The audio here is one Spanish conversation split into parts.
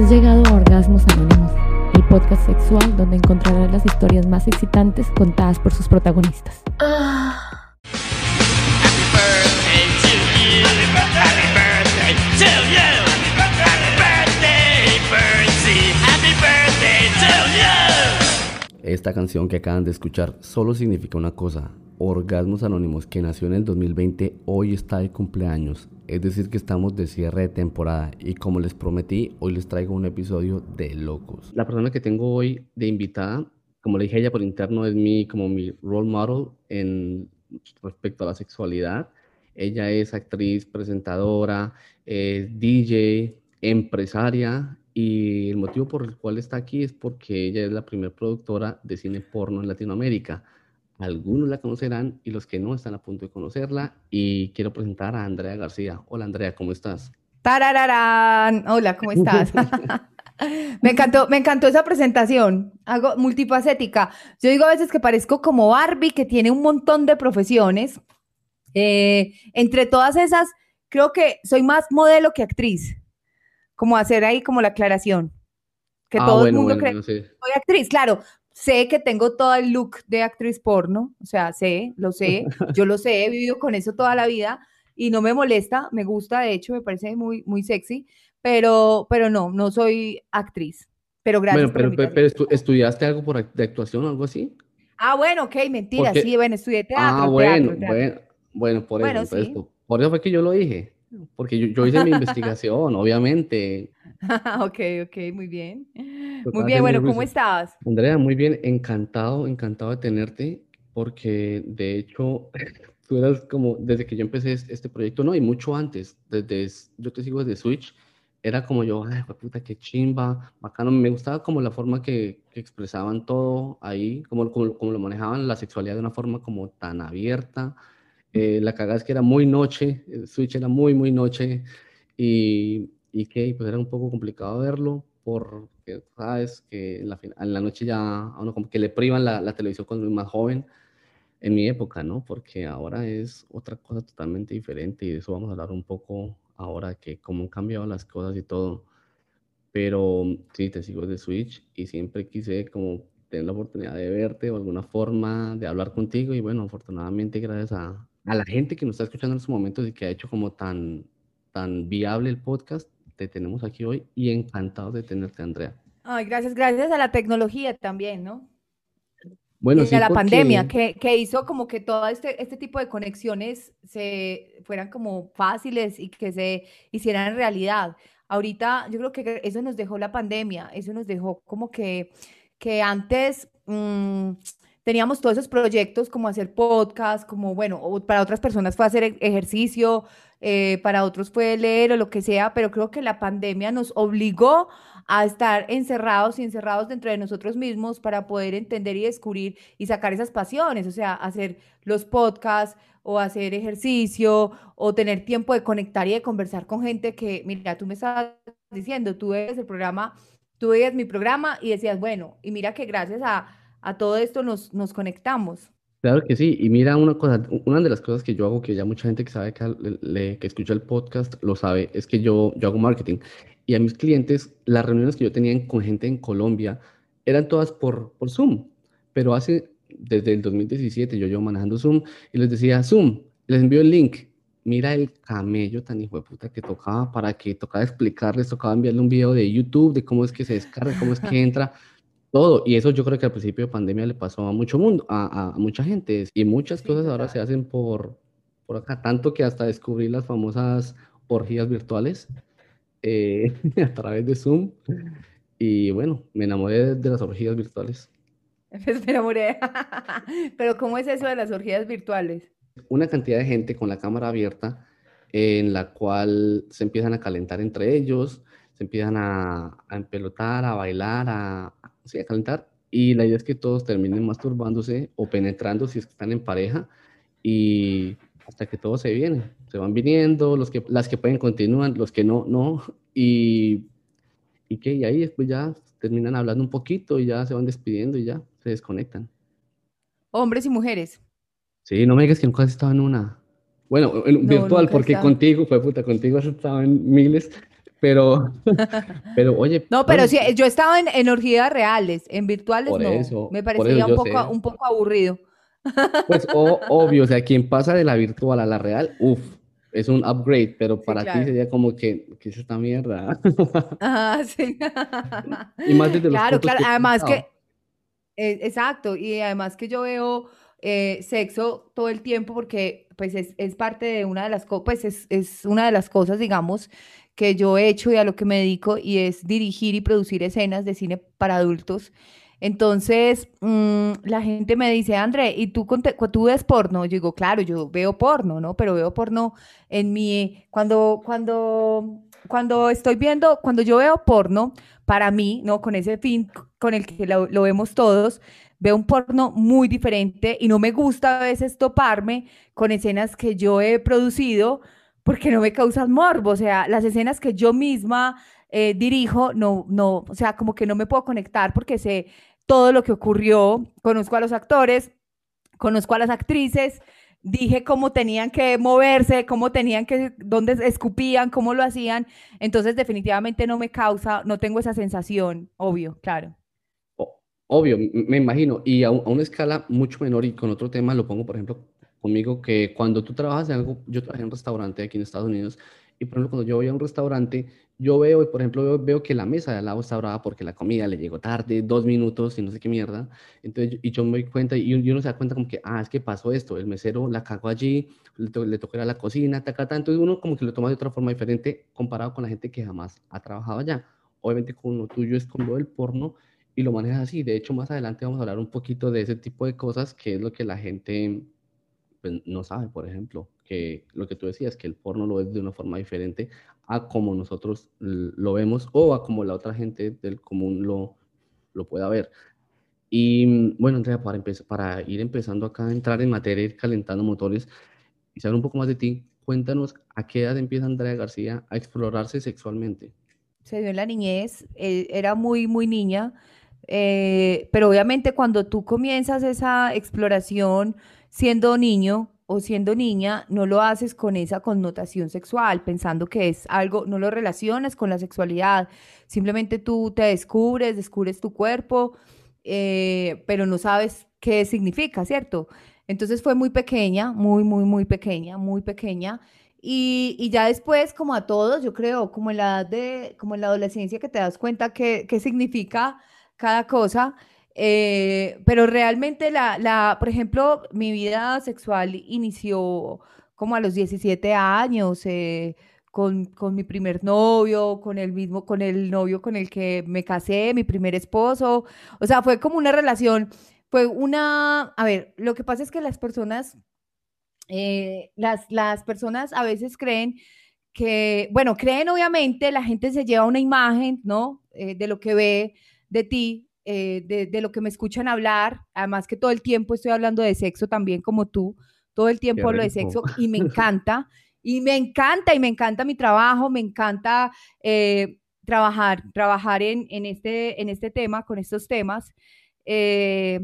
Has llegado a Orgasmos Anónimos, el podcast sexual donde encontrarás las historias más excitantes contadas por sus protagonistas. Happy Esta canción que acaban de escuchar solo significa una cosa. Orgasmos Anónimos, que nació en el 2020, hoy está de cumpleaños. Es decir, que estamos de cierre de temporada. Y como les prometí, hoy les traigo un episodio de locos. La persona que tengo hoy de invitada, como le dije ella por interno, es mi, como mi role model en respecto a la sexualidad. Ella es actriz, presentadora, es DJ, empresaria y el motivo por el cual está aquí es porque ella es la primera productora de cine porno en Latinoamérica. Algunos la conocerán y los que no están a punto de conocerla. Y quiero presentar a Andrea García. Hola Andrea, ¿cómo estás? Tarararán. Hola, ¿cómo estás? me encantó, me encantó esa presentación. Hago multifacética. Yo digo a veces que parezco como Barbie, que tiene un montón de profesiones. Eh, entre todas esas, creo que soy más modelo que actriz. Como hacer ahí como la aclaración. Que Ah, todo el bueno, mundo bueno, cree no que sé. soy actriz. Claro, sé que tengo todo el look de actriz porno. O sea, sé, lo sé. Yo lo sé, he vivido con eso toda la vida y no me molesta, me gusta, de hecho, me parece muy, muy sexy, pero, pero no, no soy actriz. Pero gracias Bueno, por pero, pero, estu- ¿estudiaste algo por de actuación o algo así? Ah, bueno, ok, mentira, Porque- sí, bueno, estudié teatro, ah, bueno, teatro, teatro. bueno, bueno, por Bueno, eso, sí. po- por eso fue que yo lo dije. Porque yo, yo hice mi investigación, obviamente. ok, ok, muy bien. Muy bien, bueno, ¿cómo research. estás? Andrea, muy bien, encantado, encantado de tenerte, porque de hecho, tú eras como, desde que yo empecé es- este proyecto, no, y mucho antes, desde, yo te sigo desde Switch, era como yo, ay, puta, qué chimba, bacano, me gustaba como la forma que, que expresaban todo ahí, como, como, como lo manejaban la sexualidad de una forma como tan abierta, eh, la cagada es que era muy noche, el Switch era muy, muy noche, y, y que pues era un poco complicado verlo porque sabes que en la, en la noche ya a uno como que le privan la, la televisión cuando es más joven en mi época, ¿no? Porque ahora es otra cosa totalmente diferente y de eso vamos a hablar un poco ahora que cómo han cambiado las cosas y todo. Pero sí, te sigo de Switch y siempre quise como tener la oportunidad de verte o alguna forma de hablar contigo y bueno, afortunadamente gracias a, a la gente que nos está escuchando en estos momentos y que ha hecho como tan, tan viable el podcast, te tenemos aquí hoy y encantados de tenerte, Andrea. Ay, gracias, gracias a la tecnología también, ¿no? Bueno, y sí, a la pandemia, que, que hizo como que todo este, este tipo de conexiones se fueran como fáciles y que se hicieran realidad. Ahorita yo creo que eso nos dejó la pandemia, eso nos dejó como que, que antes mm, teníamos todos esos proyectos como hacer podcast, como bueno, para otras personas fue hacer e- ejercicio, eh, para otros fue leer o lo que sea, pero creo que la pandemia nos obligó a estar encerrados y encerrados dentro de nosotros mismos para poder entender y descubrir y sacar esas pasiones, o sea, hacer los podcasts o hacer ejercicio o tener tiempo de conectar y de conversar con gente que, mira, tú me estabas diciendo, tú ves el programa, tú veías mi programa y decías, bueno, y mira que gracias a, a todo esto nos, nos conectamos. Claro que sí, y mira una cosa, una de las cosas que yo hago, que ya mucha gente que sabe que, le- le- que escucha el podcast lo sabe, es que yo, yo hago marketing. Y a mis clientes, las reuniones que yo tenía en- con gente en Colombia eran todas por, por Zoom. Pero hace, desde el 2017, yo llevo manejando Zoom y les decía, Zoom, les envío el link. Mira el camello tan hijo de puta que tocaba para que tocaba explicarles, tocaba enviarle un video de YouTube de cómo es que se descarga, cómo es que entra. Todo, y eso yo creo que al principio de pandemia le pasó a mucho mundo, a, a- a mucha gente, y muchas Sí, cosas ahora se hacen por, por acá, tanto que hasta descubrí las famosas orgías virtuales eh, a través de Zoom, y bueno, me enamoré de las orgías virtuales. Espera, more. Pero ¿cómo es eso de las orgías virtuales? Una cantidad de gente con la cámara abierta en la cual se empiezan a calentar entre ellos, se empiezan a, a empelotar, a bailar, a, sí, a calentar, y la idea es que todos terminen masturbándose o penetrando si es que están en pareja, y hasta que todos se vienen, se van viniendo, los que, las que pueden continúan, los que no, no, y, y que y ahí después ya terminan hablando un poquito y ya se van despidiendo y ya se desconectan. Hombres y mujeres. Sí, no me digas que nunca has estado en una. Bueno, en No, virtual, porque contigo, fue puta, contigo has estado en miles, Pero, pero oye. No, pero bueno, sí, yo estaba en, en orgías reales, en virtuales no. eso, Me parecía un poco, sé. un poco aburrido. Pues o- obvio, o sea, quien pasa de la virtual a la real, uff, es un upgrade, pero Sí, para ti sería como que, ¿qué es esta mierda? Ajá, sí. Y más desde los Claro, puntos claro. que Además que, eh, exacto, y además que yo veo eh, sexo todo el tiempo porque pues es, es parte de una de las cosas, pues es, es una de las cosas, digamos, que yo he hecho y a lo que me dedico y es dirigir y producir escenas de cine para adultos. Entonces, mm, la gente me dice, André, ¿y tú, tú ves porno? Yo digo, claro, yo veo porno, ¿no? Pero veo porno en mi, cuando, cuando, cuando estoy viendo, cuando yo veo porno, para mí, ¿no? Con ese fin con el que lo vemos todos, veo un porno muy diferente y no me gusta a veces toparme con escenas que yo he producido porque no me causan morbo, o sea, las escenas que yo misma eh, dirijo, no, no, o sea, como que no me puedo conectar porque sé todo lo que ocurrió, conozco a los actores, conozco a las actrices, dije cómo tenían que moverse, cómo tenían que, dónde escupían, cómo lo hacían, entonces definitivamente no me causa, no tengo esa sensación, obvio, claro. Obvio, me imagino, y a, a una escala mucho menor y con otro tema lo pongo, por ejemplo, conmigo, que cuando tú trabajas en algo, yo trabajé en un restaurante aquí en Estados Unidos, y por ejemplo, cuando yo voy a un restaurante, yo veo, por ejemplo, veo, veo que la mesa de al lado está brava porque la comida le llegó tarde, dos minutos y no sé qué mierda, entonces, y yo me doy cuenta, y uno, y uno se da cuenta como que, ah, es que pasó esto, el mesero la cagó allí, le, to- le tocó ir a la cocina, ta, ta, ta, entonces uno como que lo toma de otra forma diferente comparado con la gente que jamás ha trabajado allá. Obviamente con lo tuyo es con lo del porno, y lo manejas así. De hecho, más adelante vamos a hablar un poquito de ese tipo de cosas, que es lo que la gente pues, no sabe, por ejemplo, que lo que tú decías, que el porno lo ves de una forma diferente a como nosotros lo vemos o a como la otra gente del común lo, lo pueda ver. Y mm, bueno, Andrea, para, para ir empezando acá a entrar en materia, ir calentando motores y saber un poco más de ti, cuéntanos a qué edad empieza Andrea García a explorarse sexualmente. se dio en la niñez, eh, era muy, muy niña, eh, pero obviamente cuando tú comienzas esa exploración siendo niño o siendo niña, no lo haces con esa connotación sexual, pensando que es algo, no lo relacionas con la sexualidad, simplemente tú te descubres, descubres tu cuerpo, eh, pero no sabes qué significa, ¿cierto? Entonces fue muy pequeña, muy, muy, muy pequeña, muy pequeña. Y, ya después, como a todos, yo creo, como en la edad de, como en la adolescencia, que te das cuenta qué, qué significa cada cosa. Eh, pero realmente la, la, por ejemplo, mi vida sexual inició como a los 17 años, eh, con, con mi primer novio, con el mismo, con el novio con el que me casé, mi primer esposo. O sea, fue como una relación, fue una, a ver, lo que pasa es que las personas eh, las, las personas a veces creen que, bueno, creen obviamente, la gente se lleva una imagen, ¿no? Eh, de lo que ve de ti, eh, de, de lo que me escuchan hablar, además que todo el tiempo estoy hablando de sexo también como tú, todo el Qué tiempo hablo de sexo y me encanta, y me encanta, y me encanta mi trabajo, me encanta eh, trabajar, trabajar en, en, este, en este tema, con estos temas. Eh,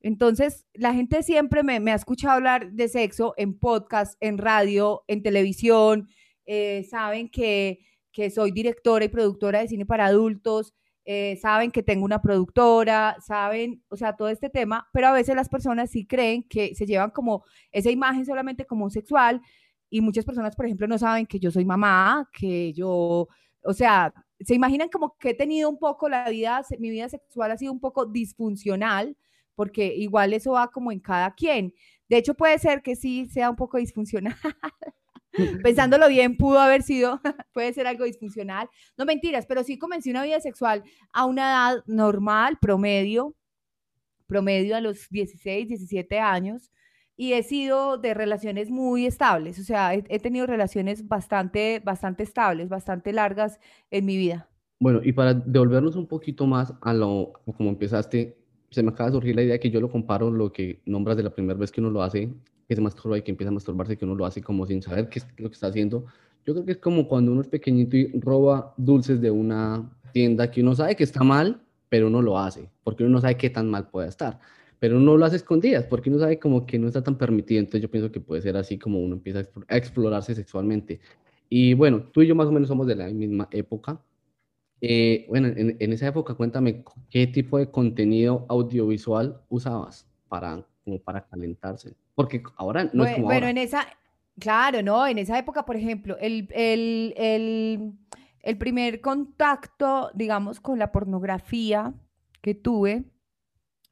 entonces, la gente siempre me, me ha escuchado hablar de sexo en podcast, en radio, en televisión. eh, saben que, que soy directora y productora de cine para adultos. Eh, saben que tengo una productora, saben, o sea, todo este tema, pero a veces las personas sí creen que se llevan como esa imagen solamente como sexual y muchas personas, por ejemplo, no saben que yo soy mamá, que yo, o sea, se imaginan como que he tenido un poco la vida, mi vida sexual ha sido un poco disfuncional, porque igual eso va como en cada quien. De hecho, puede ser que sí sea un poco disfuncional. Pensándolo bien, pudo haber sido, puede ser algo disfuncional. No mentiras, pero sí comencé una vida sexual a una edad normal, promedio, promedio a los 16, 17 años, y he sido de relaciones muy estables, o sea, he, he tenido relaciones bastante, bastante estables, bastante largas en mi vida. Bueno, y para devolvernos un poquito más a lo a como empezaste, se me acaba de surgir la idea que yo lo comparo lo que nombras de la primera vez que uno lo hace, que se masturba y que empieza a masturbarse, que uno lo hace como sin saber qué es lo que está haciendo. Yo creo que es como cuando uno es pequeñito y roba dulces de una tienda que uno sabe que está mal, pero uno lo hace, porque uno no sabe qué tan mal puede estar. Pero uno lo hace escondidas, porque uno sabe como que no está tan permitido. Entonces yo pienso que puede ser así como uno empieza a explorarse sexualmente. Y bueno, tú y yo más o menos somos de la misma época. Eh, bueno, en, en, esa época cuéntame qué tipo de contenido audiovisual usabas para, como para calentarse. Porque ahora no bueno, es como bueno ahora. en esa, claro, no, en esa época, por ejemplo, el, el, el, el primer contacto, digamos, con la pornografía que tuve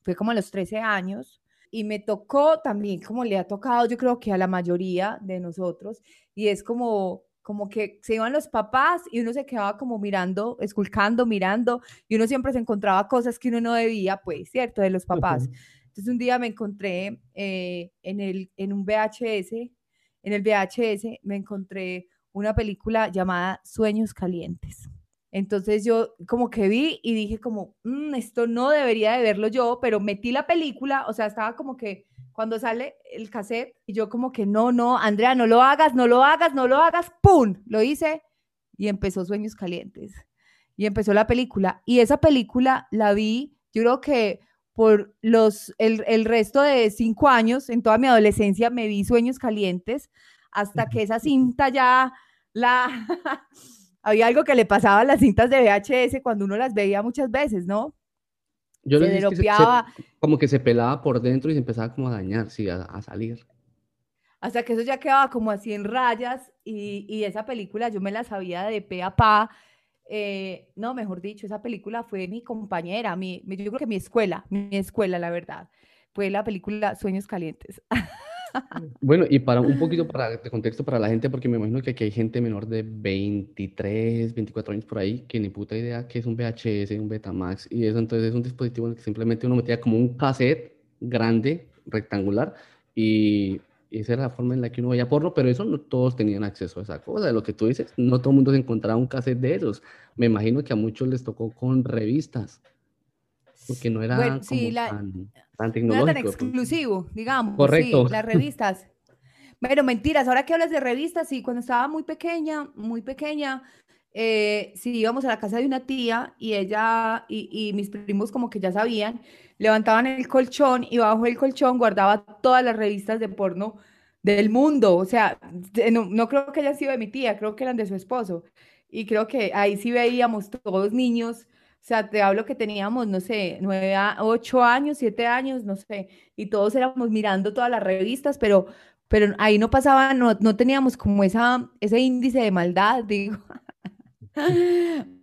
fue como a los 13 años y me tocó también, como le ha tocado yo creo que a la mayoría de nosotros, y es como, como que se iban los papás y uno se quedaba como mirando, esculcando, mirando, y uno siempre se encontraba cosas que uno no debía, pues, ¿cierto? De los papás. Ujú. Entonces un día me encontré eh, en, el, en un VHS, en el VHS me encontré una película llamada Sueños Calientes. Entonces yo como que vi y dije como, "Mm, esto no debería de verlo yo, pero metí la película, o sea, estaba como que cuando sale el cassette y yo como que no, no, Andrea, no lo hagas, no lo hagas, no lo hagas, ¡pum! Lo hice y empezó Sueños Calientes. Y empezó la película. Y esa película la vi, yo creo que por los, el, el resto de cinco años, en toda mi adolescencia, me vi Sueños Calientes, hasta que esa cinta ya la... Había algo que le pasaba a las cintas de VHS cuando uno las veía muchas veces, ¿no? Yo Se les que se- se- como que se pelaba por dentro y se empezaba como a dañar, sí, a, a salir. hasta que eso ya quedaba como así en rayas y, y esa película yo me la sabía de pe a pa. Eh, no, mejor dicho, esa película fue mi compañera, mi, mi- yo creo que mi escuela, mi escuela, la verdad. Fue la película Sueños Calientes. Bueno, y para un poquito para, de contexto para la gente, porque me imagino que aquí hay gente menor de 23, 24 años por ahí que ni puta idea que es un VHS, un Betamax y eso, entonces es un dispositivo en el que simplemente uno metía como un cassette grande, rectangular, y esa era la forma en la que uno veía porno, pero eso no todos tenían acceso a esa cosa, lo que tú dices, no todo el mundo se encontraba un cassette de esos. Me imagino que a muchos les tocó con revistas, porque no era Bueno, sí, como la, tan, tan no era tan tecnológico. pronto. exclusivo, digamos, sí, Correcto. las revistas. Pero mentiras, ahora que hablas de revistas, sí, cuando estaba muy pequeña, muy pequeña, eh, sí íbamos a la casa de una tía y ella y, y mis primos como que ya sabían, levantaban el colchón y bajo el colchón guardaba todas las revistas de porno del mundo. O sea, no, no creo que hayan sido de mi tía, creo que eran de su esposo. Y creo que ahí sí veíamos todos niños. O sea, te hablo que teníamos, no sé, nueve, ocho años, siete años, no sé, y todos éramos mirando todas las revistas, pero, pero ahí no pasaba, no, no teníamos como esa, ese índice de maldad, digo.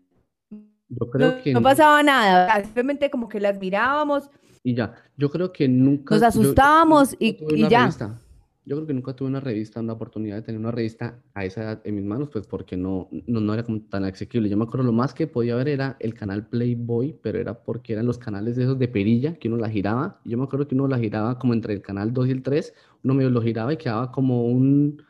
Yo creo No, que no no. pasaba nada, simplemente como que las mirábamos, Y ya, yo creo que nunca, nos yo, yo asustábamos y, ya. revista. Yo creo que nunca tuve una revista, una oportunidad de tener una revista a esa edad en mis manos, pues porque no, no, no era como tan asequible. Yo me acuerdo lo más que podía ver era el canal Playboy, pero era porque eran los canales de esos de perilla que uno la giraba. Yo me acuerdo que uno la giraba como entre el canal 2 y el 3, uno medio lo giraba y quedaba como un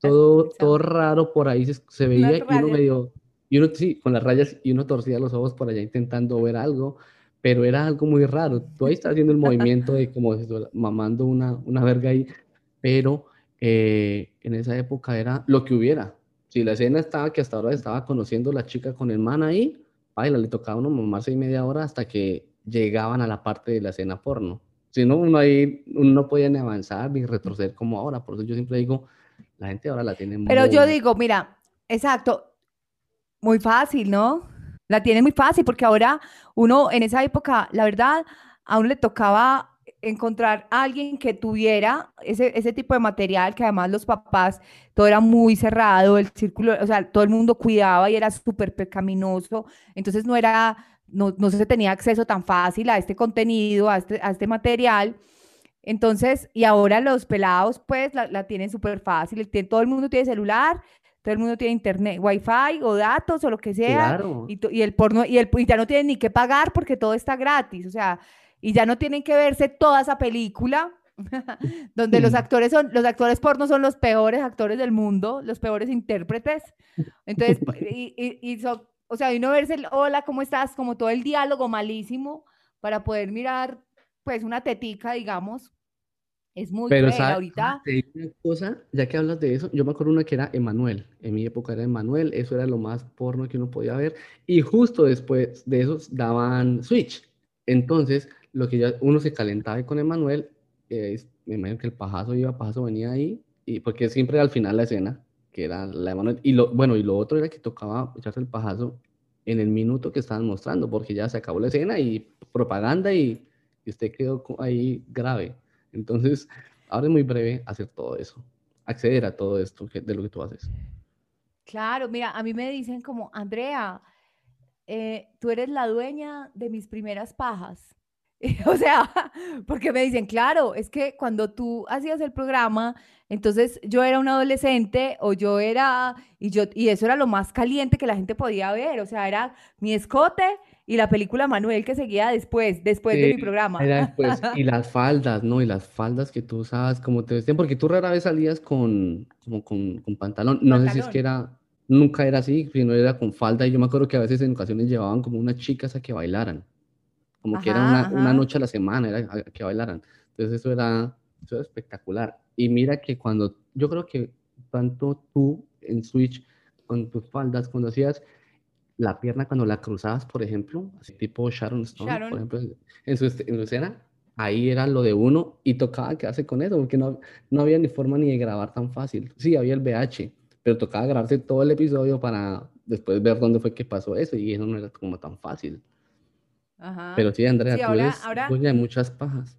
todo, todo raro por ahí se, se veía y uno medio, y uno sí, con las rayas y uno torcía los ojos por allá intentando ver algo pero era algo muy raro. Tú ahí estás haciendo el movimiento de como mamando una, una verga ahí, pero eh, en esa época era lo que hubiera. Si la escena estaba que hasta ahora estaba conociendo la chica con el man ahí, baila, le tocaba a uno mamarse y media hora hasta que llegaban a la parte de la escena porno. Si no, uno ahí uno no podía ni avanzar ni retroceder como ahora. Por eso yo siempre digo, la gente ahora la tiene Pero yo digo, mira, exacto, muy fácil, ¿no? La tiene muy fácil porque ahora uno en esa época, la verdad, a uno le tocaba encontrar alguien que tuviera ese, ese tipo de material, que además los papás, todo era muy cerrado, el círculo, o sea, todo el mundo cuidaba y era súper pecaminoso, entonces no era, no, no se tenía acceso tan fácil a este contenido, a este, a este material. Entonces, y ahora los pelados, pues, la, la tienen súper fácil. Todo el mundo tiene celular, todo el mundo tiene internet, wifi o datos o lo que sea, claro. y, el porno, y, el, y ya no tienen ni que pagar porque todo está gratis, o sea, y ya no tienen que verse toda esa película, donde los actores son, los actores porno son los peores actores del mundo, los peores intérpretes. Entonces, y, y, y son, o sea, uno verse el hola, ¿cómo estás? Como todo el diálogo malísimo para poder mirar, pues, una tetica, digamos. Es muy Pero cruel. ¿sabes? Ahorita, Te digo una cosa, ya que hablas de eso, yo me acuerdo una que era Emanuel. En mi época era Emanuel, eso era lo más porno que uno podía ver. Y justo después de esos daban Switch. Entonces, lo que ya uno se calentaba con Emanuel, eh, me imagino que el pajazo iba, pajazo venía ahí, y porque siempre al final la escena, que era la de Manuel. Y lo, bueno, y lo otro era que tocaba echarse el pajazo en el minuto que estaban mostrando, porque ya se acabó la escena y propaganda y, y usted quedó ahí grave. Entonces, ahora es muy breve hacer todo eso, acceder a todo esto de lo que tú haces. Claro, mira, a mí me dicen como, Andrea, eh, tú eres la dueña de mis primeras pajas. O sea, porque me dicen, claro, es que cuando tú hacías el programa, entonces yo era un adolescente o yo era, y yo, y eso era lo más caliente que la gente podía ver, o sea, era mi escote y la película Manuel que seguía después, después de mi programa. Era después, y las faldas, ¿no? Y las faldas que tú usabas, como te vestían, porque tú rara vez salías con, como con, con pantalón. No sé si es que era, nunca era así, sino era con falda. Y yo me acuerdo que a veces en ocasiones llevaban como unas chicas a que bailaran, como que era Ajá, una, una ajá. noche a la semana, era que bailaran. Entonces eso era, eso era espectacular. Y mira que cuando, yo creo que tanto tú en Switch, con tus faldas, cuando hacías la pierna cuando la cruzabas, por ejemplo, así tipo Sharon Stone, por Sharon, ejemplo, en su, en su escena, ahí era lo de uno y tocaba quedarse con eso, porque no, no había ni forma ni de grabar tan fácil. Sí, había el VH, pero tocaba grabarse todo el episodio para después ver dónde fue que pasó eso y eso no era como tan fácil. Ajá. Pero sí, Andrea, Sí, tú ahora, eres ahora, dueña de muchas pajas.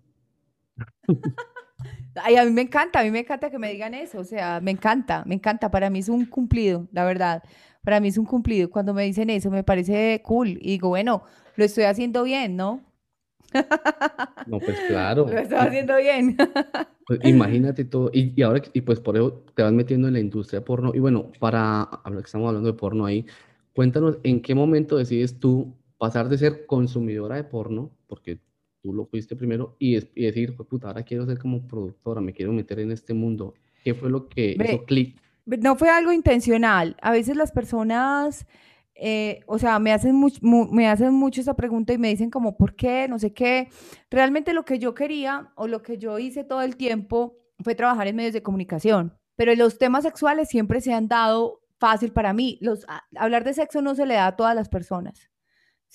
Ay, a mí me encanta, a mí me encanta que me digan eso, o sea, me encanta, me encanta, para mí es un cumplido, la verdad, para mí es un cumplido, cuando me dicen eso me parece cool y digo, bueno, lo estoy haciendo bien, ¿no? No, pues Lo claro. estoy Y haciendo bien. pues, imagínate todo. Y, y ahora, y pues por eso te vas metiendo en la industria porno. Y bueno, para hablar que estamos hablando de porno ahí, cuéntanos en qué momento decides tú pasar de ser consumidora de porno, porque tú lo fuiste primero, y, es- y decir, "Jue puta, ahora quiero ser como productora, me quiero meter en este mundo. ¿Qué fue lo que hizo clic? No fue algo intencional. A veces las personas, eh, o sea, me hacen, much- mu- me hacen mucho esa pregunta y me dicen como, ¿por qué? No sé qué. Realmente lo que yo quería o lo que yo hice todo el tiempo fue trabajar en medios de comunicación. Pero los temas sexuales siempre se han dado fácil para mí. Los, a- hablar de sexo no se le da a todas las personas,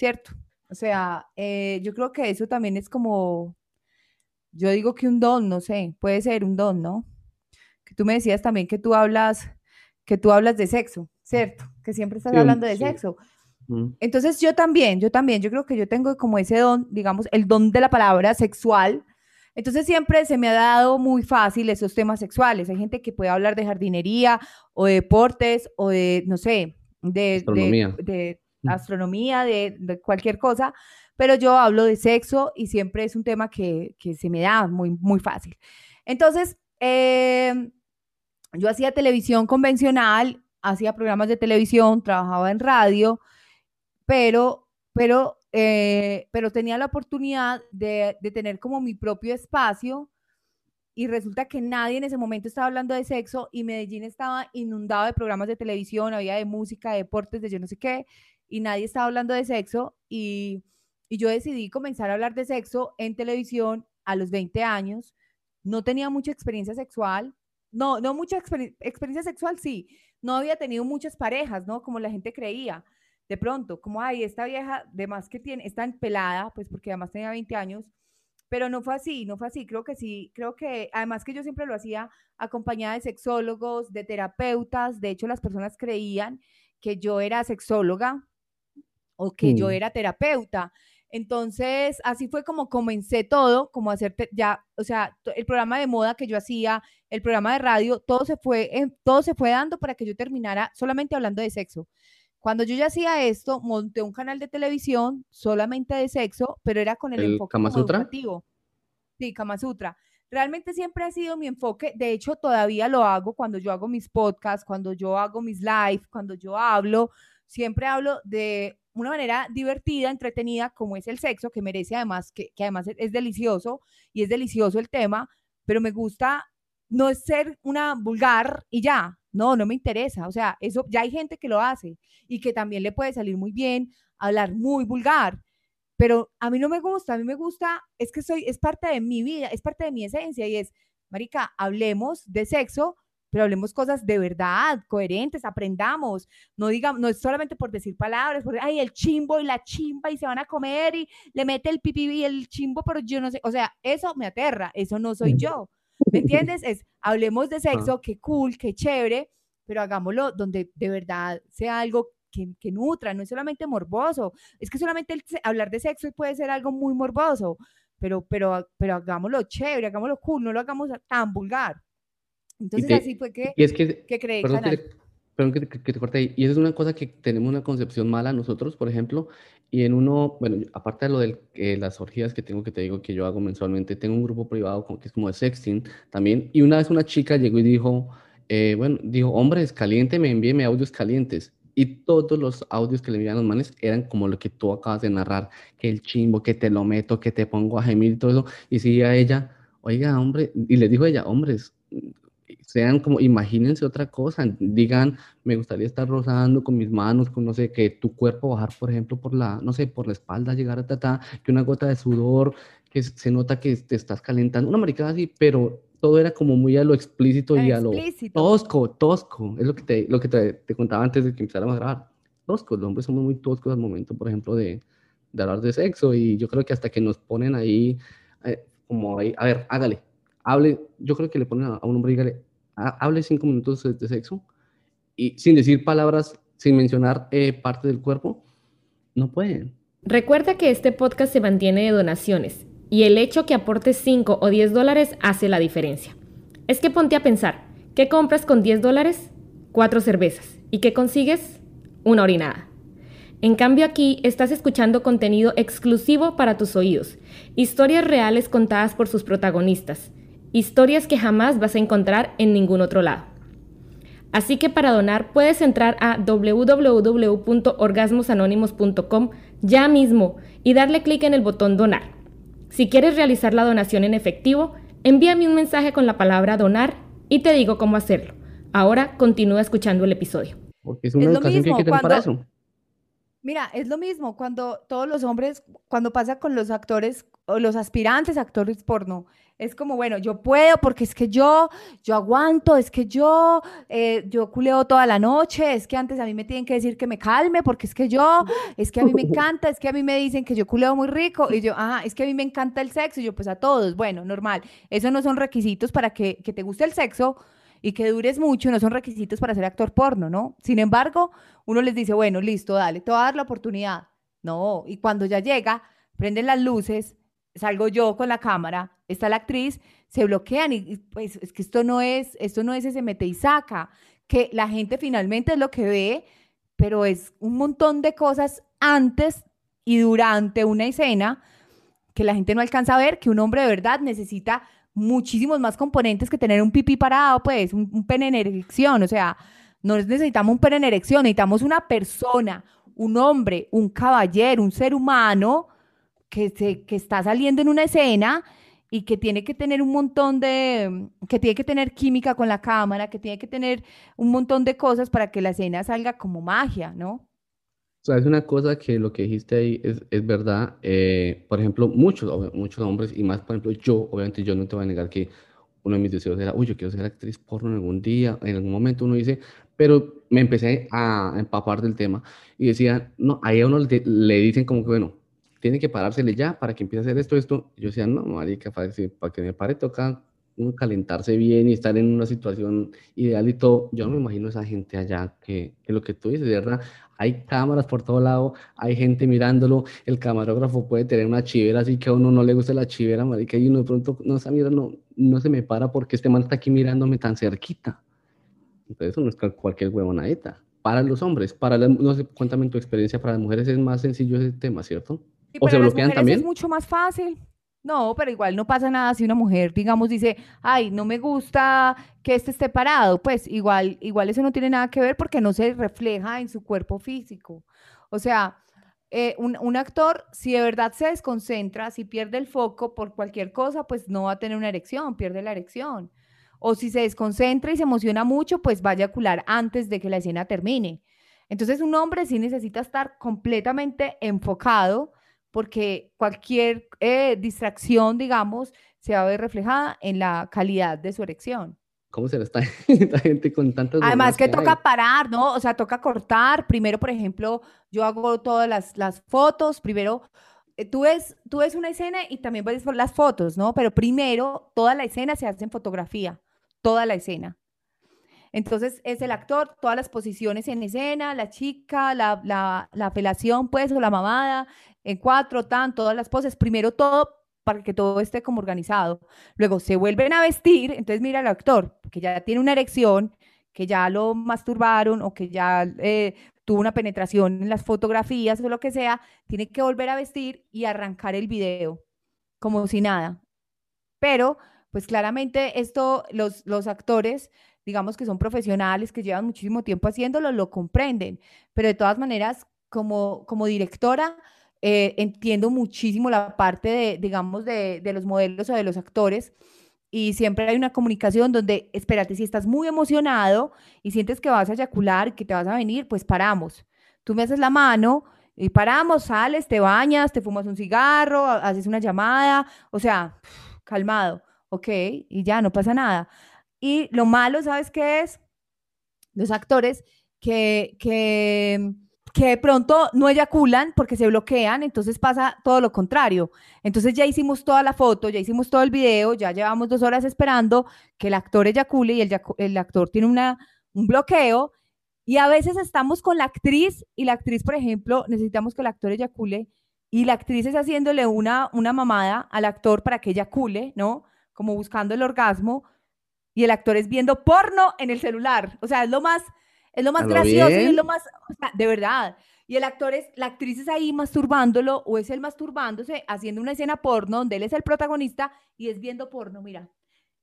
¿cierto? O sea, eh, yo creo que eso también es como, yo digo que un don, no sé, puede ser un don, ¿no? que tú me decías también que tú hablas, que tú hablas de sexo, ¿cierto? Que siempre estás Sí, hablando de sí. sexo. Mm, Entonces yo también, yo también, yo creo que yo tengo como ese don, digamos, el don de la palabra sexual. Entonces siempre se me ha dado muy fácil esos temas sexuales. Hay gente que puede hablar de jardinería o de deportes o de, no sé, de, de, Astronomía. de. Astronomía, de, cualquier cosa, pero yo hablo de sexo y siempre es un tema que, que se me da muy, muy fácil. Entonces, em, yo hacía televisión convencional, hacía programas de televisión, trabajaba en radio, pero, pero, eh, pero tenía la oportunidad de, de tener como mi propio espacio y resulta que nadie en ese momento estaba hablando de sexo y Medellín estaba inundado de programas de televisión, había de música, de deportes, de yo no sé qué, y nadie estaba hablando de sexo y, y yo decidí comenzar a hablar de sexo en televisión a los 20 años. No tenía mucha experiencia sexual, no, no mucha exper- experiencia sexual, sí, no había tenido muchas parejas, ¿no? Como la gente creía. De pronto, como, ay, esta vieja, de más que tiene, está pelada, pues porque además tenía 20 años, pero no fue así, no fue así. Creo que sí, creo que además que yo siempre lo hacía acompañada de sexólogos, de terapeutas. De hecho, las personas creían que yo era sexóloga o que yo era terapeuta. Entonces, así fue como comencé todo, como hacer te- ya, o sea, el programa de moda que yo hacía, el programa de radio, todo se fue, eh, todo se fue dando para que yo terminara solamente hablando de sexo. Cuando yo ya hacía esto, monté un canal de televisión solamente de sexo, pero era con el ¿El enfoque Kama Sutra? educativo. Sí, Kama Sutra. Realmente siempre ha sido mi enfoque. De hecho, todavía lo hago cuando yo hago mis podcasts, cuando yo hago mis live, cuando yo hablo. Siempre hablo de una manera divertida, entretenida, como es el sexo, que merece además, que, que además es, delicioso y es delicioso el tema, pero me gusta no es ser una vulgar y ya. No, no me interesa. O sea, eso ya hay gente que lo hace y que también le puede salir muy bien hablar muy vulgar pero a mí no me gusta, a mí me gusta, es que soy, es parte de mi vida, es parte de mi esencia y es, marica, hablemos de sexo, pero hablemos cosas de verdad, coherentes, aprendamos, no digamos, no es solamente por decir palabras, porque, ay, el chimbo y la chimba y se van a comer y le mete el pipí y el chimbo, pero yo no sé, o sea, eso me aterra, eso no soy yo, ¿me entiendes? Es, hablemos de Ah. sexo, qué cool, qué chévere, pero hagámoslo donde de verdad sea algo que, que nutra, no es solamente morboso. Es que solamente el hablar de sexo puede ser algo muy morboso, pero, pero, pero hagámoslo chévere, hagámoslo cool, no lo hagamos tan vulgar. Entonces te- así fue que, Y es que, que creé perdón que canal. te, perdón que que te corte ahí, y eso es una cosa que tenemos una concepción mala nosotros, por ejemplo, y en uno, bueno, aparte de lo de las orgías que tengo que te digo que yo hago mensualmente, tengo un grupo privado como, que es como de sexting también, y una vez una chica llegó y dijo, eh, bueno, dijo, hombres, caliénteme, envíeme audios calientes. Y todos los audios que le envían los manes eran como lo que tú acabas de narrar, que el chimbo, que te lo meto, que te pongo a gemir y todo eso. Y si a ella, oiga, hombre, y le dijo ella, hombres, sean como, imagínense otra cosa, digan, me gustaría estar rozando con mis manos, con no sé, que tu cuerpo bajar, por ejemplo, por la, no sé, por la espalda, llegar a tata, que una gota de sudor, que se nota que te estás calentando, una maricada así, pero todo era como muy a lo explícito Tan y a lo tosco, tosco, es lo que te, lo que te, te contaba antes de que empezáramos a grabar, toscos, los hombres somos muy toscos al momento, por ejemplo, de, de hablar de sexo, y yo creo que hasta que nos ponen ahí, eh, como ahí, a ver, hágale, hable, yo creo que le ponen a, a un hombre, dígale, ha- hable cinco minutos de, sexo, y sin decir palabras, sin mencionar eh, parte del cuerpo, no pueden. Recuerda que este podcast se mantiene de donaciones y el hecho que aportes 5 o 10 dólares hace la diferencia. Es que ponte a pensar, ¿qué compras con 10 dólares? Cuatro cervezas. ¿Y qué consigues? Una orinada. En cambio aquí estás escuchando contenido exclusivo para tus oídos, historias reales contadas por sus protagonistas, historias que jamás vas a encontrar en ningún otro lado. Así que para donar puedes entrar a www.orgasmosanónimos.com ya mismo y darle clic en el botón donar. Si quieres realizar la donación en efectivo, envíame un mensaje con la palabra donar y te digo cómo hacerlo. Ahora continúa escuchando el episodio. Porque es una Es lo educación que hay mismo que tener para eso. Mira, es lo mismo cuando todos los hombres, cuando pasa con los actores o los aspirantes a actores porno, es como, bueno, yo puedo porque es que yo, yo aguanto, es que yo, eh, yo culeo toda la noche, es que antes a mí me tienen que decir que me calme porque es que yo, es que a mí me encanta, es que a mí me dicen que yo culeo muy rico y yo, ajá, es que a mí me encanta el sexo y yo, pues a todos, bueno, normal. Esos no son requisitos para que, que te guste el sexo y que dures mucho, no son requisitos para ser actor porno, ¿no? Sin embargo, uno les dice, bueno, listo, dale, te voy a dar la oportunidad. No, y cuando ya llega, prenden las luces, salgo yo con la cámara, está la actriz, se bloquean y, pues es que esto no es, esto no es ese mete y saca, que la gente finalmente es lo que ve, pero es un montón de cosas antes y durante una escena que la gente no alcanza a ver, que un hombre de verdad necesita muchísimos más componentes que tener un pipí parado, pues, un, un o sea, no necesitamos un pene necesitamos una persona, un hombre, un caballero, un ser humano que, se, que está saliendo en una escena y que tiene que tener un montón de, que tiene que tener química con la cámara, que tiene que tener un montón de cosas para que la escena salga como magia, ¿no? O sea, es una cosa que lo que dijiste ahí es, es verdad. eh, por ejemplo, muchos, muchos hombres, y más, por ejemplo, yo, obviamente, yo no te voy a negar que uno de mis deseos era, uy, yo quiero ser actriz porno en algún día, en algún momento uno dice, pero me empecé a empapar del tema y decía, no, ahí a uno le, le dicen como que, bueno, tiene que parársele ya para que empiece a hacer esto, esto. Yo decía, no, marica, para que, me pare toca uno calentarse bien y estar en una situación ideal y todo. Yo no me imagino esa gente allá que, lo que tú dices, verdad, hay cámaras por todo lado, hay gente mirándolo, el camarógrafo puede tener una chivera así que a uno no le gusta la chivera, marica, y uno de pronto, no, esa mira, no, no se me para porque este man está aquí mirándome tan cerquita. Entonces eso no es cual- cualquier huevonadita. Para los hombres, para las, no sé, cuéntame tu experiencia, para las mujeres es más sencillo ese tema, ¿cierto? Y ¿O se bloquean también? es mucho más fácil. No, pero igual no pasa nada si una mujer, digamos, dice, ay, no me gusta que este esté parado, pues igual, igual eso no tiene nada que ver porque no se refleja en su cuerpo físico. O sea, eh, un, un actor, si de verdad se desconcentra, si pierde el foco por cualquier cosa, pues no va a tener una erección, pierde la erección. O si se desconcentra y se emociona mucho, pues va a eyacular antes de que la escena termine. Entonces, un hombre sí necesita estar completamente enfocado porque cualquier eh, distracción, digamos, se va a ver reflejada en la calidad de su erección. ¿Cómo será esta, esta gente con tantas Además que hay? toca parar, ¿no? O sea, toca cortar. Primero, por ejemplo, yo hago todas las, las fotos. Primero, eh, tú ves, tú ves una escena y también ves las fotos, ¿no? Pero primero, toda la escena se hace en fotografía, toda la escena. Entonces es el actor, todas las posiciones en escena, la chica, la, la, la pues, o la mamada, en cuatro, tan, todas las poses. Primero todo para que todo esté como organizado. Luego se vuelven a vestir, entonces mira al actor, que ya tiene una erección, que ya lo masturbaron o que ya eh, tuvo una penetración en las fotografías o lo que sea, tiene que volver a vestir y arrancar el video, como si nada. Pero, pues claramente esto, los, los actores, digamos que son profesionales, que llevan muchísimo tiempo haciéndolo, lo comprenden. Pero de todas maneras, como, como directora, eh, entiendo muchísimo la parte de, digamos, de, de los modelos o de los actores y siempre hay una comunicación donde, espérate, si estás muy emocionado y sientes que vas a eyacular, que te vas a venir, pues paramos. Tú me haces la mano y paramos, sales, te bañas, te fumas un cigarro, haces una llamada, o sea, calmado, ok, y ya no pasa nada. Y lo malo, ¿sabes qué es? Los actores que, que que de pronto no eyaculan porque se bloquean, entonces pasa todo lo contrario. Entonces ya hicimos toda la foto, ya hicimos todo el video, ya llevamos dos horas esperando que el actor eyacule y el, el actor tiene una, un bloqueo. Y a veces estamos con la actriz y la actriz, por ejemplo, necesitamos que el actor eyacule y la actriz es haciéndole una, una mamada al actor para que eyacule, ¿no? Como buscando el orgasmo y el actor es viendo porno en el celular. O sea, es lo más es lo más gracioso y es lo más, o sea, de verdad. Y el actor es, la actriz es ahí masturbándolo o es él masturbándose, haciendo una escena porno donde él es el protagonista y es viendo porno, mira.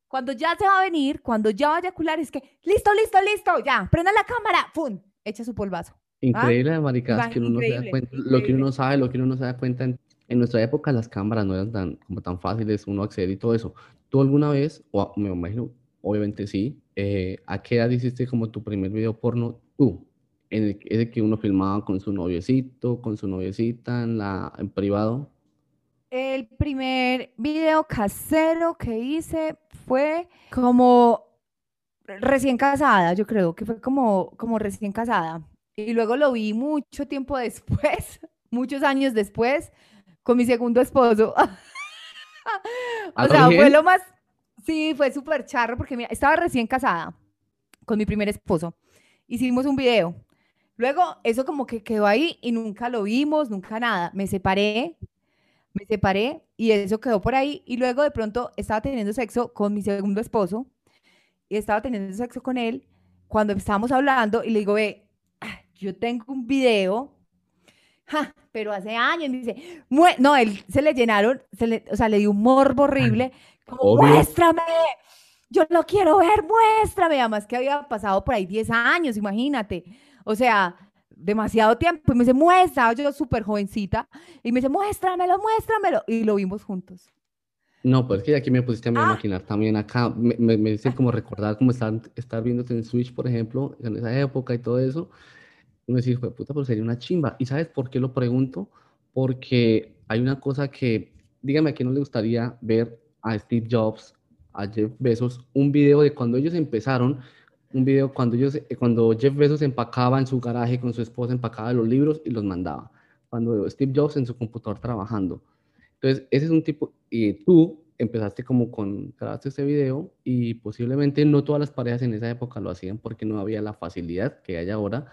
Cuando ya se va a venir, cuando ya va a eyacular, es que, listo, listo, listo, ya, prenda la cámara, ¡pum! Echa su polvazo. ¿ah? Increíble, maricas, que uno no se da cuenta, lo que uno sabe, lo que uno no se da cuenta. En, en, nuestra época las cámaras no eran tan, como tan fáciles, uno acceder y todo eso. ¿Tú alguna vez, o me imagino, obviamente sí, eh, ¿a qué edad hiciste como tu primer video porno tú? En el, que uno filmaba con su noviecito, con su noviecita en, la, en privado. El primer video casero que hice fue como recién casada, yo creo que fue como, como recién casada. Y luego lo vi mucho tiempo después, muchos años después, con mi segundo esposo. o sea, fue lo más, Sí, fue súper charro porque mira, estaba recién casada con mi primer esposo. Hicimos un video. Luego eso como que quedó ahí y nunca lo vimos, nunca nada. Me separé, me separé y eso quedó por ahí. Y luego de pronto estaba teniendo sexo con mi segundo esposo y estaba teniendo sexo con él cuando estábamos hablando y le digo, ve, yo tengo un video, pero hace años, dice, no, él se le llenaron, se le, o sea, le dio un morbo horrible muéstrame, yo lo quiero ver, muéstrame. Además que había pasado por ahí 10 años, imagínate. O sea, demasiado tiempo. Y me dice, muestra, yo súper jovencita. Y me dice, muéstramelo, muéstramelo. Y lo vimos juntos. No, pues que aquí me pusiste a ah. imaginar también acá. Me, me, me dice como recordar cómo estar, estar viéndote en Switch, por ejemplo, en esa época y todo eso. Y me dice, puta, pues sería una chimba. ¿Y sabes por qué lo pregunto? Porque hay una cosa que, dígame, a quién no le gustaría ver a Steve Jobs, a Jeff Bezos, un video de cuando ellos empezaron, un video cuando, ellos, eh, cuando Jeff Bezos empacaba en su garaje con su esposa, empacaba los libros y los mandaba. Cuando Steve Jobs en su computador trabajando. Entonces, ese es un tipo, y tú empezaste como con, grabaste ese video y posiblemente no todas las parejas en esa época lo hacían porque no había la facilidad que hay ahora.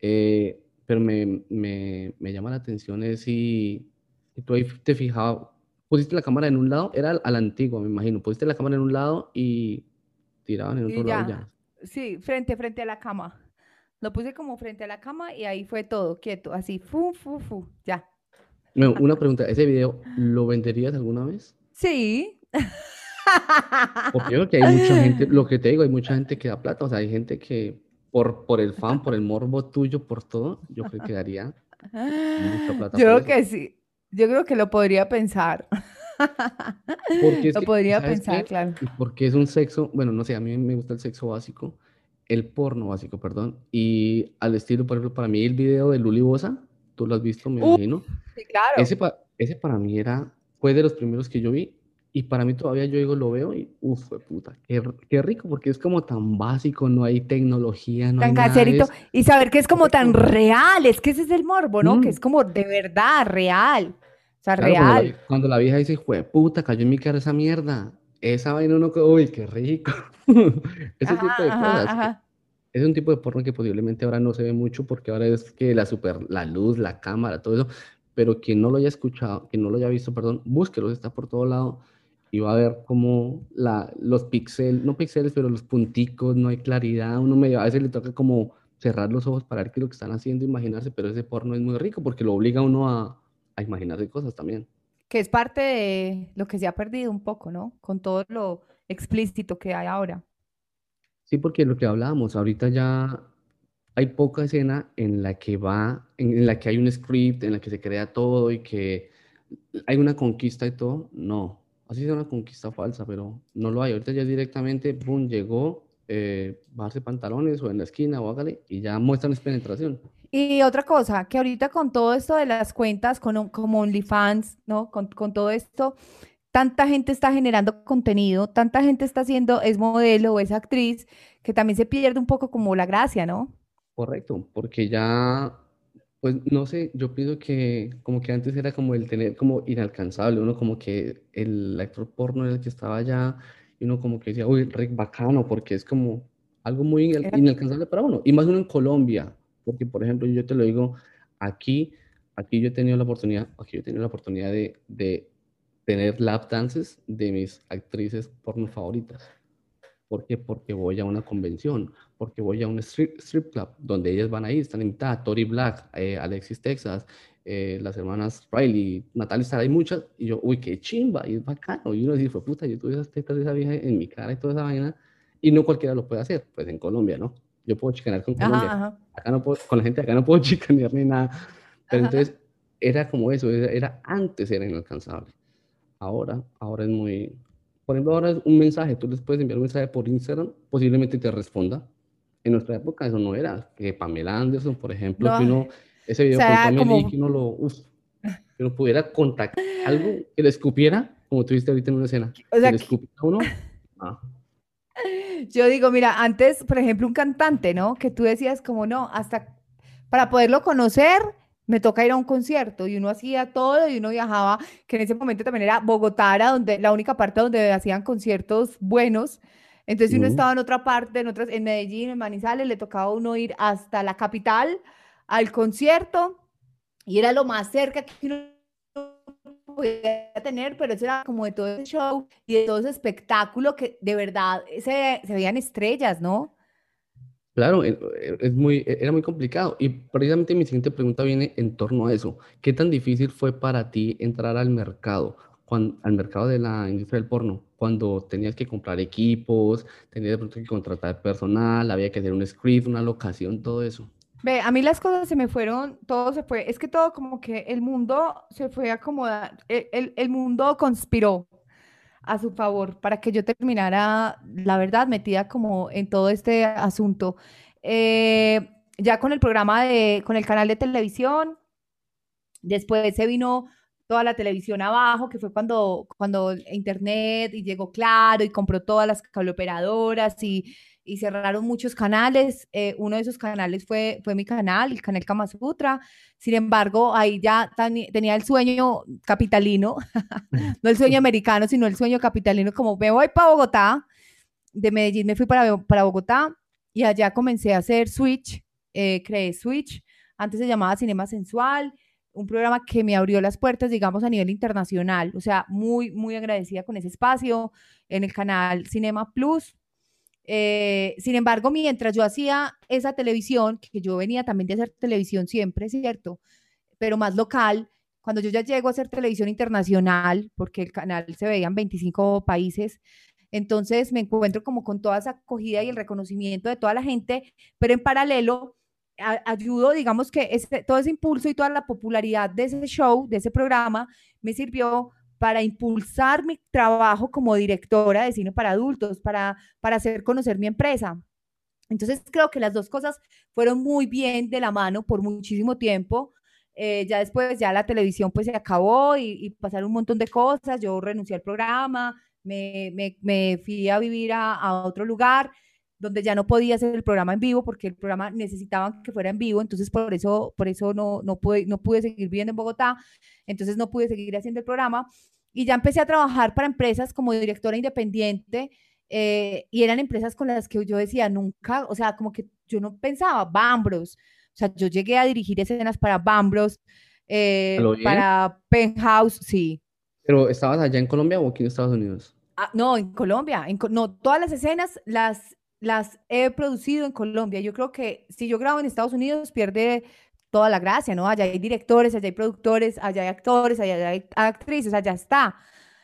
Eh, pero me, me, llama la atención es si, si tú ahí te fijabas, pusiste la cámara en un lado, era a la antigua, me imagino, pusiste la cámara en un lado y tiraban en otro lado ya. Sí, frente, frente a la cama. Lo puse como frente a la cama y ahí fue todo, quieto, así, fu, fu, fu, ya. una pregunta, ¿ese video lo venderías alguna vez? Sí. Porque creo que hay mucha gente, lo que te digo, hay mucha gente que da plata, o sea, hay gente que por, por el fan, por el morbo tuyo, por todo, yo creo que daría mucha plata. Yo creo que sí. Yo creo que lo podría pensar. Porque lo podría pensar, claro. Porque es un sexo, bueno, no sé, a mí me gusta el sexo básico, el porno básico, perdón. Y al estilo, por ejemplo, para mí el video de Luli Bosa, tú lo has visto, me imagino. Sí, claro. Ese, ese para mí era, fue de los primeros que yo vi. Y para mí todavía yo digo, lo veo y uff, puta, qué, qué, rico, porque es como tan básico, no hay tecnología, no tan hay caserito. Y saber que es como tan real, es que ese es el morbo, ¿no? Que mm. es como de verdad, real. O sea, real. Cuando la, vieja dice, jue puta, cayó en mi cara esa mierda. esa vaina uno, co- uy, qué rico. Ese Ajá, tipo de ajá, cosas. ajá. Es un tipo de porno que posiblemente ahora no se ve mucho porque ahora es que la super, la luz, la cámara, todo eso, pero quien no lo haya escuchado, quien no lo haya visto, perdón, búsquelo, está por todo lado va a ver como la, los píxeles, no píxeles, pero los punticos, no hay claridad, uno medio, a veces le toca como cerrar los ojos para ver qué es lo que están haciendo, imaginarse, pero ese porno es muy rico porque lo obliga a uno a, a imaginarse cosas también. Que es parte de lo que se ha perdido un poco, ¿no? Con todo lo explícito que hay ahora. Sí, porque lo que hablábamos, ahorita ya hay poca escena en la que va, en, en la que hay un script, en la que se crea todo y que hay una conquista y todo. No, así es una conquista falsa, pero no lo hay. Ahorita ya directamente, boom, llegó, eh, bajarse pantalones o en la esquina o hágale y ya muestran es penetración. Y otra cosa, que ahorita con todo esto de las cuentas, con, un- como OnlyFans, ¿no? Con, con todo esto, tanta gente está generando contenido, tanta gente está haciendo, es modelo o es actriz, que también se pierde un poco como la gracia, ¿no? Correcto, porque ya, pues no sé, yo pienso que como que antes era como el tener como inalcanzable, uno como que el actor porno era el que estaba allá y uno como que decía, uy, re bacano, porque es como algo muy inal- inalcanzable para uno, y más uno en Colombia, porque por ejemplo yo te lo digo, aquí, aquí yo he tenido la oportunidad, aquí yo he tenido la oportunidad de, de tener lap dances de mis actrices porno favoritas. ¿Por qué? Porque voy a una convención, porque voy a un strip, strip club, donde ellas van ahí, están invitadas, Tori Black, eh, Alexis Texas, eh, las hermanas Riley, Natalia Sara, hay muchas, y yo, uy, qué chimba, y es bacano, y uno dice, fue puta, yo tuve esas tetas de esa vieja en mi cara y toda esa vaina, y no cualquiera lo puede hacer, pues en Colombia, ¿no? Yo puedo chicanear con Colombia, Ajá, ajá. acá no puedo, con la gente acá no puedo chicanear ni nada, pero Ajá. entonces era como eso, era, era antes era inalcanzable. Ahora, ahora es muy... Por ejemplo, ahora es un mensaje, tú les puedes enviar un mensaje por Instagram, posiblemente te responda. En nuestra época eso no era. Que Pamela Anderson, por ejemplo, No, que uno, ese video sea, con Lee, como- que uno lo, uf, que uno pudiera contactar algo que le escupiera, como tuviste ahorita en una escena, O sea, que le escupiera a uno. Ah, Yo digo, mira, antes, por ejemplo, un cantante, ¿no? Que tú decías como, no, hasta para poderlo conocer, me toca ir a un concierto y uno hacía todo y uno viajaba, que en ese momento también era Bogotá, era donde, la única parte donde hacían conciertos buenos. Entonces, si uno Ujú. estaba en otra parte, en otras, en Medellín, en Manizales, le tocaba uno ir hasta la capital al concierto y era lo más cerca que uno podía tener, pero eso era como de todo ese show y de todo ese espectáculo que de verdad se, se veían estrellas, ¿no? Claro, e- e- es muy, e- era muy complicado. Y precisamente mi siguiente pregunta viene en torno a eso. ¿Qué tan difícil fue para ti entrar al mercado, al mercado de la industria del porno, cuando tenías que comprar equipos, tenías de pronto que contratar personal, había que hacer un script, una locación, todo eso? Ve, a mí las cosas se me fueron, todo se fue, es que todo como que el mundo se fue acomodando, el, el, el mundo conspiró a su favor para que yo terminara, la verdad, metida como en todo este asunto. Eh, ya con el programa de, con el canal de televisión, después se vino toda la televisión abajo, que fue cuando, cuando internet y llegó Claro y compró todas las cableoperadoras y, y cerraron muchos canales. Eh, uno de esos canales fue, fue mi canal, el canal Kama Sutra. Sin embargo, ahí ya tenía el sueño capitalino, no el sueño americano, sino el sueño capitalino, como me voy para Bogotá, de Medellín me fui para, para Bogotá y allá comencé a hacer Switch, eh, creé Switch, antes se llamaba Cinema Sensual, un programa que me abrió las puertas, digamos, a nivel internacional, o sea, muy, muy agradecida con ese espacio en el canal Cinema Plus. Eh, sin embargo, mientras yo hacía esa televisión, que yo venía también de hacer televisión siempre, ¿cierto? Pero más local, cuando yo ya llego a hacer televisión internacional, porque el canal se veía en 25 países, entonces me encuentro como con toda esa acogida y el reconocimiento de toda la gente, pero en paralelo ayudo, digamos que todo ese impulso y toda la popularidad de ese show, de ese programa, me sirvió para impulsar mi trabajo como directora de cine para adultos, para, para hacer conocer mi empresa. Entonces creo que las dos cosas fueron muy bien de la mano por muchísimo tiempo. Eh, ya después, ya la televisión pues se acabó y, y pasaron un montón de cosas. Yo renuncié al programa, me, me, me fui a vivir a, a otro lugar donde ya no podía hacer el programa en vivo porque el programa necesitaban que fuera en vivo, entonces por eso, por eso no, no, pude, no pude seguir viviendo en Bogotá, entonces no pude seguir haciendo el programa. y ya empecé a trabajar para empresas como directora independiente eh, y eran empresas con las que yo decía nunca, o sea, como que yo no pensaba, Bambros, o sea, yo llegué a dirigir escenas para Bambros, eh, para Penthouse, sí. ¿Pero estabas allá en Colombia o aquí en Estados Unidos? Ah, no, en Colombia, en no, todas las escenas las, las he producido en Colombia. Yo creo que si yo grabo en Estados Unidos pierde toda la gracia, ¿no? Allá hay directores, allá hay productores, allá hay actores, allá hay actrices, allá está.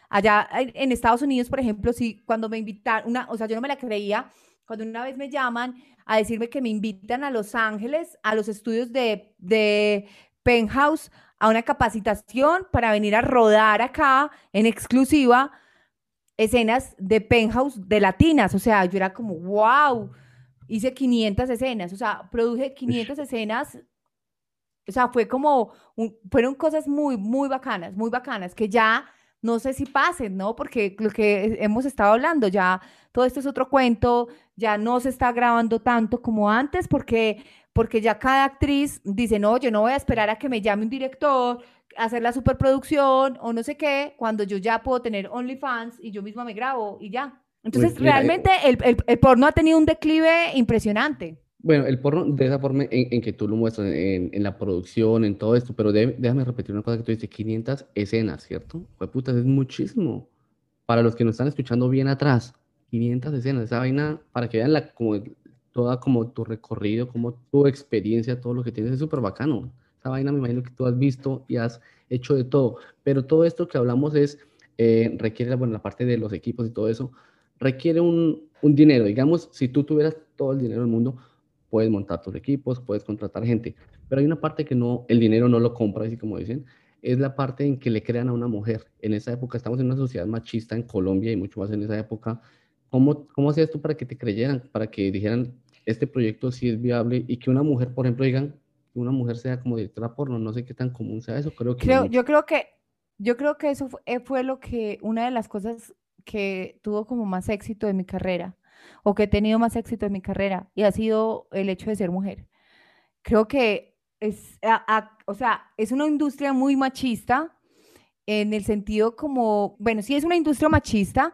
Allá en Estados Unidos, por ejemplo, si cuando me invitan, una, o sea, yo no me la creía, cuando una vez me llaman a decirme que me invitan a Los Ángeles, a los estudios de, de Penthouse, a una capacitación para venir a rodar acá en exclusiva escenas de Penthouse de latinas, o sea, yo era como, wow, hice 500 escenas, o sea, produje 500 escenas, o sea, fue como, un- fueron cosas muy, muy bacanas, muy bacanas, que ya no sé si pasen, ¿no? Porque lo que hemos estado hablando, ya todo esto es otro cuento, ya no se está grabando tanto como antes, porque, porque ya cada actriz dice, no, yo no voy a esperar a que me llame un director, hacer la superproducción o no sé qué, cuando yo ya puedo tener OnlyFans y yo misma me grabo y ya. Entonces, mira, eh, realmente el, el- el porno ha tenido un declive impresionante. Bueno, el porno de esa forma en, en que tú lo muestras en, en la producción, en todo esto, pero de- déjame repetir una cosa que tú dices, 500 escenas, ¿cierto? Pues puta, es muchísimo. Para los que nos están escuchando bien atrás, 500 escenas, esa vaina, para que vean la, como, toda como tu recorrido, como tu experiencia, todo lo que tienes, es súper bacano. Esa vaina me imagino que tú has visto y has hecho de todo, pero todo esto que hablamos es, eh, requiere, bueno, la parte de los equipos y todo eso, requiere un, un dinero. Digamos, si tú tuvieras todo el dinero del mundo, puedes montar tus equipos, puedes contratar gente, pero hay una parte que no, el dinero no lo compra, así como dicen, es la parte en que le crean a una mujer. En esa época estamos en una sociedad machista en Colombia y mucho más en esa época. ¿Cómo, cómo hacías tú para que te creyeran, para que dijeran, este proyecto sí es viable y que una mujer, por ejemplo, digan, que una mujer sea como directora porno? No sé qué tan común sea eso, creo que Creo, yo creo que, yo creo que eso eh, fue lo que, una de las cosas que tuvo como más éxito en mi carrera, o que he tenido más éxito en mi carrera, y ha sido el hecho de ser mujer. Creo que es, a- a- o sea, es una industria muy machista, en el sentido como, bueno, sí es una industria machista,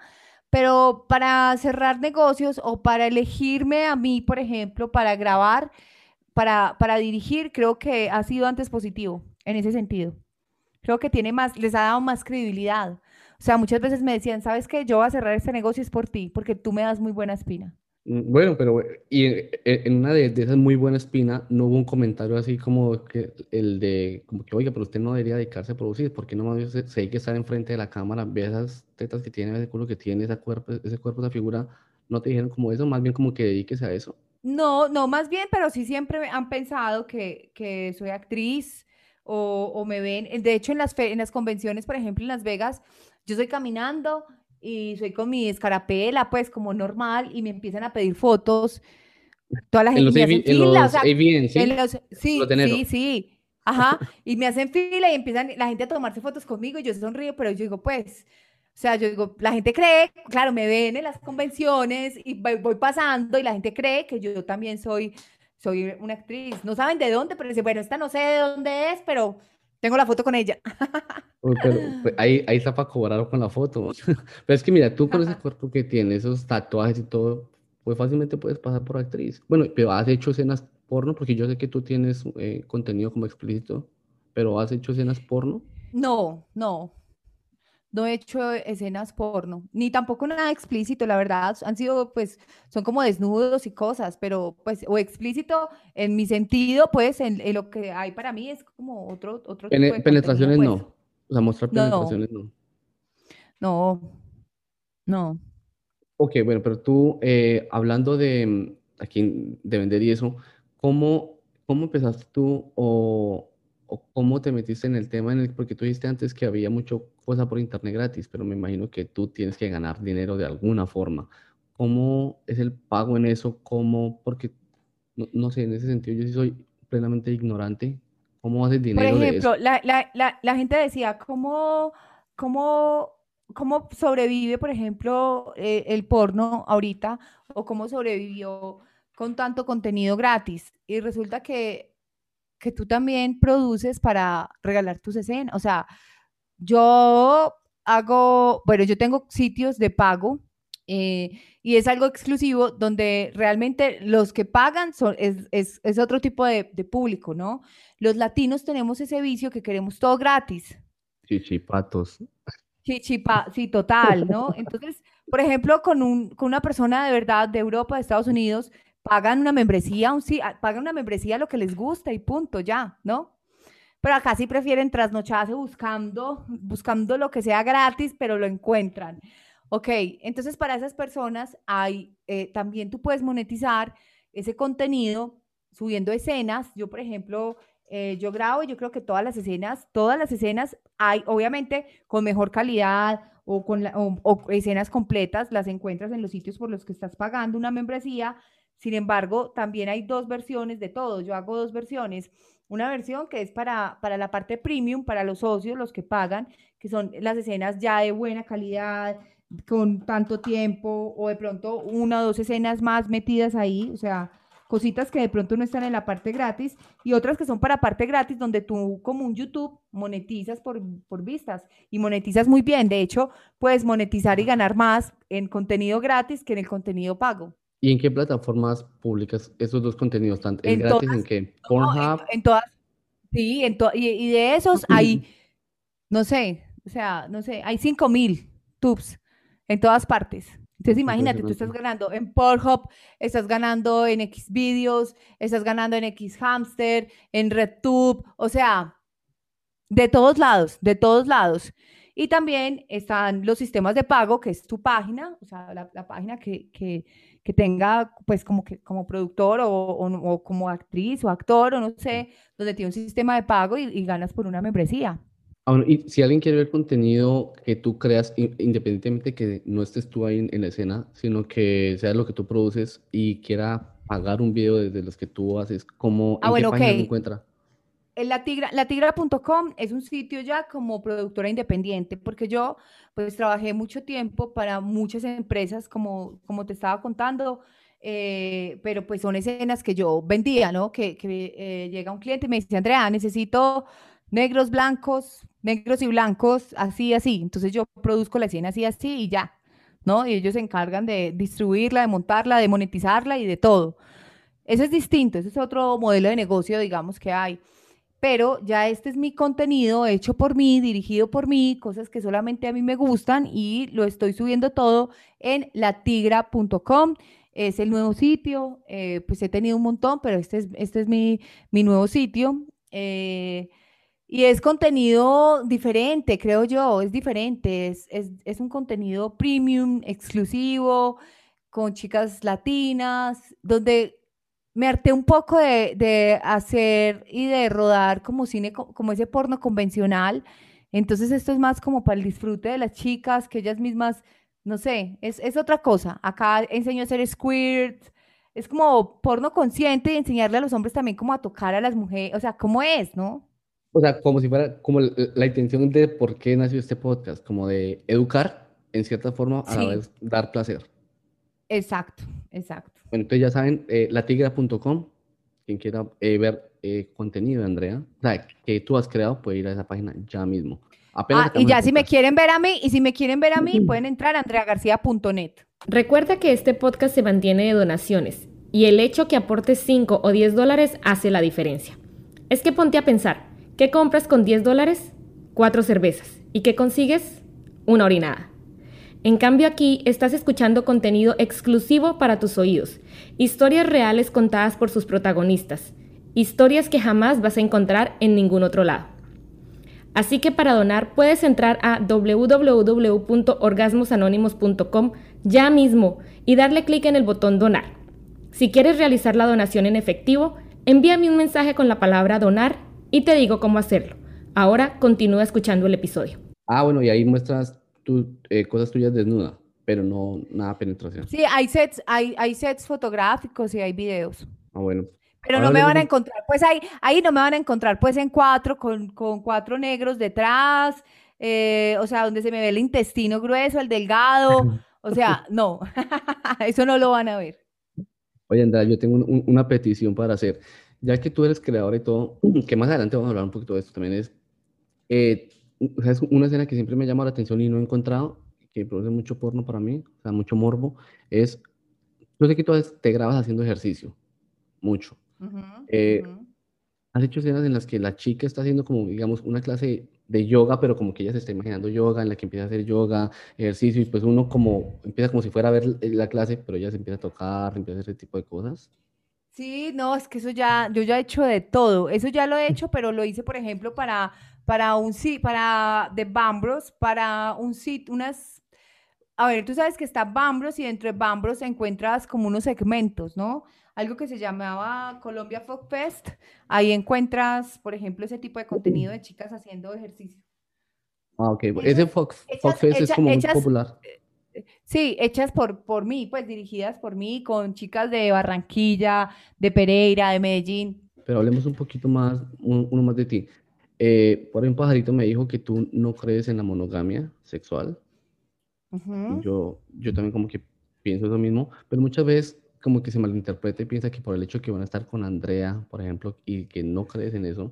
pero para cerrar negocios o para elegirme a mí, por ejemplo, para grabar, para, para dirigir, creo que ha sido antes positivo en ese sentido. Creo que tiene más, les ha dado más credibilidad. O sea, muchas veces me decían, ¿sabes qué? Yo voy a cerrar este negocio es por ti, porque tú me das muy buena espina. Bueno, pero y en, en- una de, de esas muy buena espina no hubo un comentario así como que el de como que oiga, pero usted no debería dedicarse a producir, porque no más se, se hay que estar enfrente de la cámara, ve esas tetas que tiene, ese culo que tiene, cuerpo, ese cuerpo, esa figura, no te dijeron como eso, más bien como que dedíquese a eso. No, no, más bien, pero sí siempre han pensado que, que soy actriz o, o me ven. De hecho, en las, en las convenciones, por ejemplo, en Las Vegas, yo estoy caminando y soy con mi escarapela, pues como normal, y me empiezan a pedir fotos. Toda la En gente en los ¿sí? Sí, sí, sí. Ajá. Y me hacen fila y empiezan la gente a tomarse fotos conmigo y yo sonrío, pero yo digo, pues, o sea, yo digo, la gente cree, claro, me ven en las convenciones y voy, voy pasando y la gente cree que yo también soy, soy una actriz. No saben de dónde, pero dicen, bueno, esta no sé de dónde es, pero tengo la foto con ella. Pero pues, ahí, ahí está para cobrar con la foto. Pero es que mira, tú con ese cuerpo que tienes, esos tatuajes y todo, pues fácilmente puedes pasar por actriz. Bueno, pero has hecho escenas porno, porque yo sé que tú tienes eh, contenido como explícito, pero has hecho escenas porno. No, no. No he hecho escenas porno, ni tampoco nada explícito, la verdad. Han sido, pues, son como desnudos y cosas, pero, pues, o explícito en mi sentido, pues, en, en lo que hay para mí es como otro, otro tipo Pene- de contenido, penetraciones pues. no. O sea, mostrar No. penetraciones no. No, no. Ok, bueno, pero tú, eh, hablando de mm, aquí de vender y eso, ¿cómo, cómo empezaste tú o, o cómo te metiste en el tema en el, porque tú dijiste antes que había mucho cosa por internet gratis, pero me imagino que tú tienes que ganar dinero de alguna forma. ¿Cómo es el pago en eso? ¿Cómo? Porque no, no sé, en ese sentido yo sí soy plenamente ignorante. ¿Cómo haces Por dinero de eso? ejemplo, la, la, la, la gente decía, ¿cómo, cómo, cómo sobrevive, por ejemplo, eh, el porno ahorita? ¿O cómo sobrevivió con tanto contenido gratis? Y resulta que, que tú también produces para regalar tus escenas. O sea, yo hago, bueno, yo tengo sitios de pago eh, y es algo exclusivo donde realmente los que pagan son, es, es, es otro tipo de, de, público, ¿no? Los latinos tenemos ese vicio que queremos todo gratis. Chichipatos. Chichipa, sí, total, ¿no? Entonces, por ejemplo, con, un, con una persona de verdad de Europa, de Estados Unidos, pagan una membresía, un, sí, pagan una membresía lo que les gusta y punto, ya, ¿no? Pero acá sí prefieren trasnocharse buscando, buscando lo que sea gratis, pero lo encuentran. Ok, entonces para esas personas hay, eh, también tú puedes monetizar ese contenido subiendo escenas. Yo, por ejemplo, eh, yo grabo y yo creo que todas las escenas, todas las escenas hay, obviamente, con mejor calidad o con o escenas completas, las encuentras en los sitios por los que estás pagando una membresía. Sin embargo, también hay dos versiones de todo. Yo hago dos versiones una versión que es para, para la parte premium, para los socios, los que pagan, que son las escenas ya de buena calidad, con tanto tiempo, o de pronto una o dos escenas más metidas ahí, o sea, cositas que de pronto no están en la parte gratis, y otras que son para parte gratis, donde tú como un YouTube monetizas por, por vistas y monetizas muy bien. De hecho, puedes monetizar y ganar más en contenido gratis que en el contenido pago. ¿Y en qué plataformas publicas esos dos contenidos? ¿Tanto en gratis en qué? ¿Pornhub? en, todas. Sí, en y, y, de esos hay, no sé, o sea, no sé, hay 5000 tubes en todas partes. Entonces imagínate, tú estás ganando en Pornhub, estás ganando en Xvideos, estás ganando en Xhamster, en RedTube, o sea, de todos lados, de todos lados. Y también están los sistemas de pago, que es tu página, o sea, la, la página que, que que tenga, pues, como que como productor o, o, como actriz o actor o no sé, donde tiene un sistema de pago y, ganas por una membresía. Ah, y si alguien quiere ver contenido que tú creas, independientemente que no estés tú ahí en, la escena, sino que sea lo que tú produces y quiera pagar un video desde los que tú haces, ¿cómo ah, bueno, qué página encuentra? La tigra, latigra.com es un sitio ya como productora independiente, porque yo pues trabajé mucho tiempo para muchas empresas, como, como te estaba contando, eh, pero pues son escenas que yo vendía, ¿no? Que, que eh, llega un cliente y me dice, Andrea, necesito negros, blancos, negros y blancos, así, así. Entonces yo produzco la escena así, así y ya, ¿no? Y ellos se encargan de distribuirla, de montarla, de monetizarla y de todo. Eso es distinto, ese es otro modelo de negocio, digamos, que hay pero ya este es mi contenido hecho por mí, dirigido por mí, cosas que solamente a mí me gustan y lo estoy subiendo todo en latigra.com. Es el nuevo sitio, eh, pues he tenido un montón, pero este es, este es mi, mi nuevo sitio. Eh, y es contenido diferente, creo yo, es diferente, es, es, es un contenido premium, exclusivo, con chicas latinas, donde me harté un poco de, hacer y de rodar como cine, como ese porno convencional. Entonces esto es más como para el disfrute de las chicas, que ellas mismas, no sé, es, es otra cosa. Acá enseño a hacer squirt, es como porno consciente y enseñarle a los hombres también como a tocar a las mujeres, o sea, cómo es, ¿no? O sea, como si fuera como la, intención de por qué nació este podcast, como de educar en cierta forma a la vez dar placer. Exacto, exacto. Bueno, entonces ya saben, eh, latigra.com, quien quiera eh, ver eh, contenido de Andrea, o sea, que tú has creado, puede ir a esa página ya mismo. ah, y ya si me quieren ver a mí, y si me quieren ver a mí, pueden entrar a andreagarcia.net. Recuerda que este podcast se mantiene de donaciones, y el hecho que aportes 5 o 10 dólares hace la diferencia. Es que ponte a pensar, ¿qué compras con 10 dólares? Cuatro cervezas. ¿Y qué consigues? Una orinada. En cambio aquí estás escuchando contenido exclusivo para tus oídos, historias reales contadas por sus protagonistas, historias que jamás vas a encontrar en ningún otro lado. Así que para donar puedes entrar a www.orgasmosanónimos.com ya mismo y darle clic en el botón donar. Si quieres realizar la donación en efectivo, envíame un mensaje con la palabra donar y te digo cómo hacerlo. Ahora continúa escuchando el episodio. Ah, bueno, y ahí muestras tú, eh, cosas tuyas desnuda, pero no nada penetración. Sí, hay sets, hay, hay sets fotográficos y hay videos. Ah, bueno. Pero no me van a encontrar, pues ahí, ahí no me van a encontrar, pues en cuatro, con, con cuatro negros detrás, eh, o sea, donde se me ve el intestino grueso, el delgado, o sea, no, eso no lo van a ver. Oye, Andrea, yo tengo una petición para hacer. Ya que tú eres creador y todo, que más adelante vamos a hablar un poquito de esto también, es, eh, o sea, es una escena que siempre me llama la atención y no he encontrado, que produce mucho porno para mí, o sea, mucho morbo, es, yo sé que tú te grabas haciendo ejercicio, mucho. Ujú, Eh, ujú. has hecho escenas en las que la chica está haciendo como, digamos, una clase de yoga, pero como que ella se está imaginando yoga, en la que empieza a hacer yoga, ejercicio, y pues uno como, empieza como si fuera a ver la clase, pero ella se empieza a tocar, empieza a hacer ese tipo de cosas. Sí, no, es que eso ya, yo ya he hecho de todo. Eso ya lo he hecho, pero lo hice, por ejemplo, para, para un para de Bambros, para un sitio, unas, a ver, tú sabes que está Bambros y dentro de Bambros encuentras como unos segmentos, ¿no? Algo que se llamaba Colombia Folk Fest. Ahí encuentras, por ejemplo, ese tipo de contenido de chicas haciendo ejercicio. Ah, ok. Ese Fox, hechas, Foxfest es como muy popular. Sí, hechas por, por mí, pues dirigidas por mí, con chicas de Barranquilla, de Pereira, de Medellín. Pero hablemos un poquito más, un- uno más de ti. Eh, por ahí un pajarito me dijo que tú no crees en la monogamia sexual. Y Ujú. yo, yo también como que pienso lo mismo, pero muchas veces como que se malinterpreta y piensa que por el hecho que van a estar con Andrea, por ejemplo, y que no crees en eso,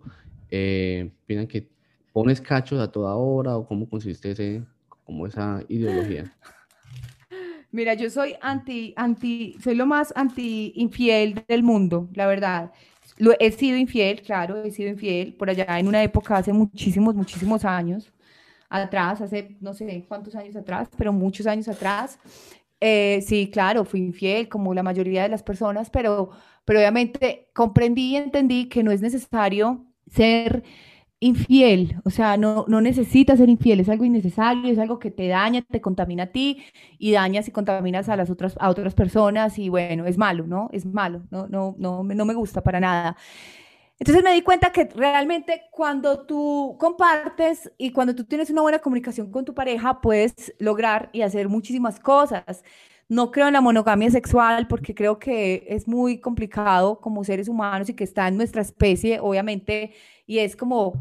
eh, piensan que pones cachos a toda hora o cómo consiste ese, como esa ideología. Mira, yo soy anti, anti, soy lo más anti infiel del mundo, la verdad. Lo, he sido infiel, claro, he sido infiel por allá en una época hace muchísimos, muchísimos años atrás, hace no sé cuántos años atrás, pero muchos años atrás. Eh, sí, claro, fui infiel como la mayoría de las personas, pero, pero obviamente comprendí y entendí que no es necesario ser infiel, o sea, no, no necesitas ser infiel, es algo innecesario, es algo que te daña, te contamina a ti y dañas y contaminas a las otras, a otras personas y bueno, es malo, ¿no? Es malo, no, no, no, no me gusta para nada. Entonces me di cuenta que realmente cuando tú compartes y cuando tú tienes una buena comunicación con tu pareja, puedes lograr y hacer muchísimas cosas. No creo en la monogamia sexual porque creo que es muy complicado como seres humanos y que está en nuestra especie, obviamente, y es como,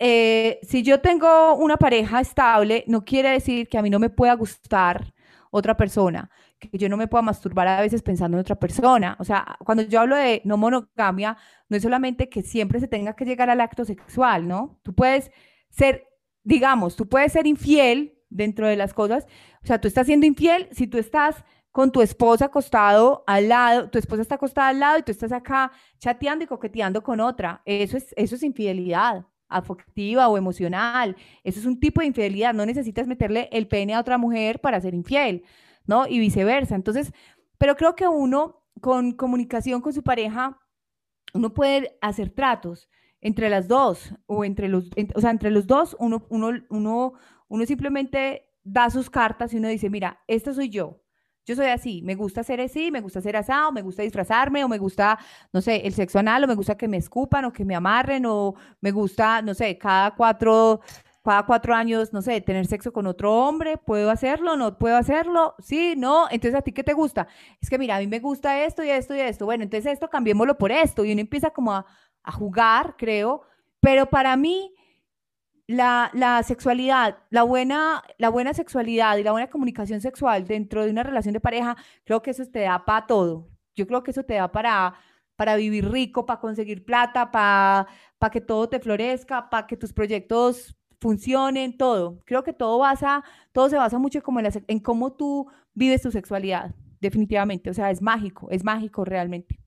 eh, si yo tengo una pareja estable, no quiere decir que a mí no me pueda gustar otra persona, que yo no me pueda masturbar a veces pensando en otra persona. O sea, cuando yo hablo de no monogamia, no es solamente que siempre se tenga que llegar al acto sexual, ¿no? Tú puedes ser, digamos, tú puedes ser infiel dentro de las cosas. O sea, tú estás siendo infiel si tú estás con tu esposa acostado al lado, tu esposa está acostada al lado y tú estás acá chateando y coqueteando con otra. Eso es, eso es infidelidad afectiva o emocional. Eso es un tipo de infidelidad. No necesitas meterle el pene a otra mujer para ser infiel, ¿no? Y viceversa. Entonces, pero creo que uno con comunicación con su pareja, uno puede hacer tratos entre las dos o entre los, o sea, entre los dos, uno, uno, uno, uno simplemente da sus cartas y uno dice, mira, esta soy yo. Yo soy así, me gusta ser así, me gusta ser asado, me gusta disfrazarme, o me gusta, no sé, el sexo anal, o me gusta que me escupan, o que me amarren, o me gusta, no sé, cada cuatro, cada cuatro años, no sé, tener sexo con otro hombre, ¿puedo hacerlo? ¿No puedo hacerlo? Sí, no, entonces ¿a ti qué te gusta? Es que mira, a mí me gusta esto y esto y esto, bueno, entonces esto cambiémoslo por esto, y uno empieza como a jugar, creo, pero para mí la, la sexualidad, la buena, la buena sexualidad y la buena comunicación sexual dentro de una relación de pareja, creo que eso te da para todo. Yo creo que eso te da para, para vivir rico, para conseguir plata, para, para que todo te florezca, para que tus proyectos funcionen, todo. Creo que todo basa, todo se basa mucho como en, la en cómo tú vives tu sexualidad, definitivamente. O sea, es mágico, es mágico realmente.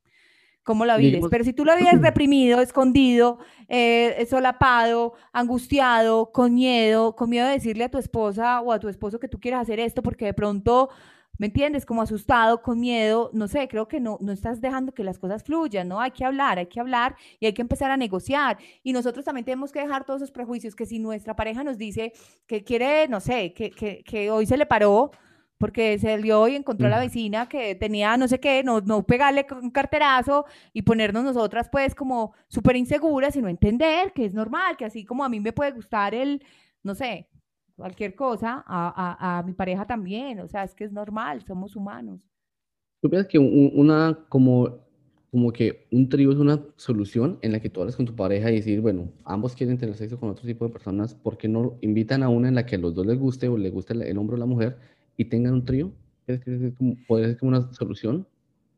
¿Cómo la vives? Digamos, Pero si tú lo vives reprimido, escondido, eh, solapado, angustiado, con miedo, con miedo de decirle a tu esposa o a tu esposo que tú quieres hacer esto porque de pronto, ¿me entiendes? Como asustado, con miedo, no sé, creo que no, no estás dejando que las cosas fluyan, ¿no? Hay que hablar, hay que hablar y hay que empezar a negociar. Y nosotros también tenemos que dejar todos esos prejuicios que si nuestra pareja nos dice que quiere, no sé, que, que, que hoy se le paró porque salió y encontró a la vecina que tenía no sé qué, no, no pegarle un carterazo y ponernos nosotras pues como súper inseguras y no entender que es normal, que así como a mí me puede gustar el, no sé, cualquier cosa, a, a, a mi pareja también, o sea, es que es normal, somos humanos. ¿Tú piensas que un- una, como, como que un trío es una solución en la que tú hablas con tu pareja y decir, bueno, ambos quieren tener sexo con otro tipo de personas, ¿por qué no invitan a una en la que a los dos les guste o le guste el, el hombre o la mujer y tengan un trío? ¿Crees que es como, podría ser como una solución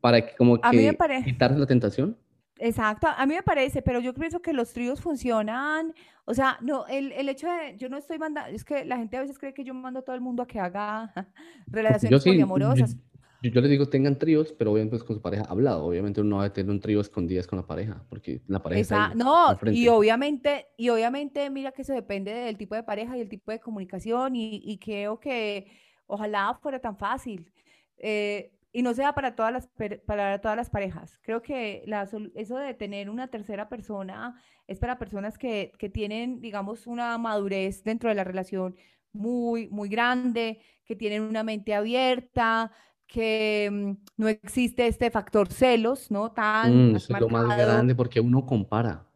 para que como A que parece... quitarse la tentación? Exacto, a mí me parece, pero yo pienso que los tríos funcionan, o sea, no, el, el hecho de, yo no estoy mandando, es que la gente a veces cree que yo mando a todo el mundo a que haga relaciones sí, poliamorosas. yo- yo les digo tengan tríos, pero obviamente pues, con su pareja hablado. Obviamente uno no va a tener un trío escondidas con la pareja, porque la pareja está Esa, ahí, no, y obviamente, y obviamente, mira que eso depende del tipo de pareja y el tipo de comunicación, y, y creo que ojalá fuera tan fácil. eh, y no sea para todas las, para todas las parejas. Creo que la, eso de tener una tercera persona es para personas que, que tienen, digamos, una madurez dentro de la relación muy, muy grande, que tienen una mente abierta, que mm, no existe este factor celos, ¿no? Tan Mm, eso es lo más grande porque uno compara.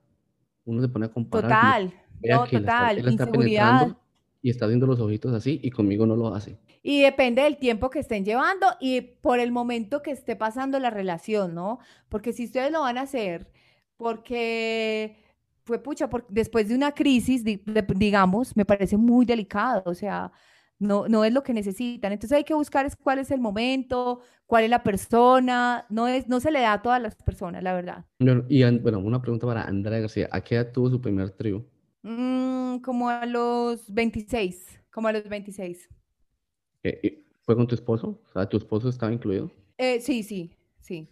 Uno se pone a comparar Total, no, que la está, total, él la está inseguridad. y está haciendo los ojitos así y conmigo no lo hace. Y depende del tiempo que estén llevando y por el momento que esté pasando la relación, ¿no? Porque si ustedes lo van a hacer, porque fue pucha, por- después de una crisis, digamos, me parece muy delicado, o sea, no, no es lo que necesitan. Entonces hay que buscar es cuál es el momento, cuál es la persona, no es, no se le da a todas las personas, la verdad. Y bueno, una pregunta para Andrea García. ¿A qué edad tuvo su primer trío? Mm, como a los 26, como a los 26. Eh, ¿Fue con tu esposo? O sea, ¿tu esposo estaba incluido? Eh, sí, sí, sí.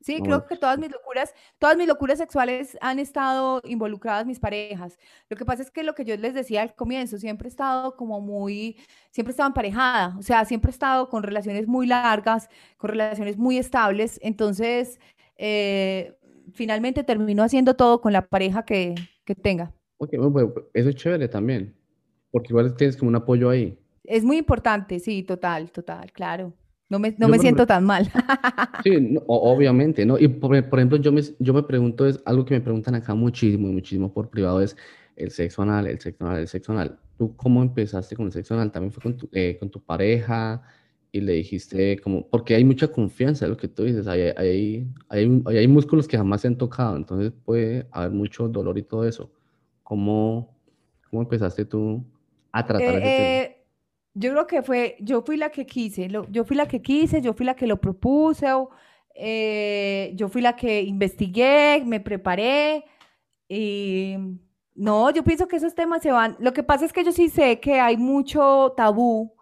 Sí, Ah, creo que todas mis locuras, todas mis locuras sexuales han estado involucradas mis parejas. Lo que pasa es que lo que yo les decía al comienzo, siempre he estado como muy, siempre he estado emparejada, o sea, siempre he estado con relaciones muy largas, con relaciones muy estables. Entonces, eh, finalmente termino haciendo todo con la pareja que, que tenga. ok, bueno, pues, eso es chévere también, porque igual tienes como un apoyo ahí. Es muy importante, sí, total, total, claro. No me, no me siento tan mal. sí, no, obviamente, ¿no? Y por, por ejemplo, yo me, yo me pregunto, es algo que me preguntan acá muchísimo, muchísimo por privado, es el sexo anal, el sexo anal, el sexo anal. ¿Tú cómo empezaste con el sexo anal? ¿También fue con tu, eh, con tu pareja? Y le dijiste como, porque hay mucha confianza, es lo que tú dices, hay, hay, hay, hay músculos que jamás se han tocado, entonces puede haber mucho dolor y todo eso. ¿Cómo, cómo empezaste tú a tratar ese tema? Yo creo que fue, yo fui la que quise, lo- yo fui la que quise, yo fui la que lo propuse, o, eh, yo fui la que investigué, me preparé y no, yo pienso que esos temas se van. Lo que pasa es que yo sí sé que hay mucho tabú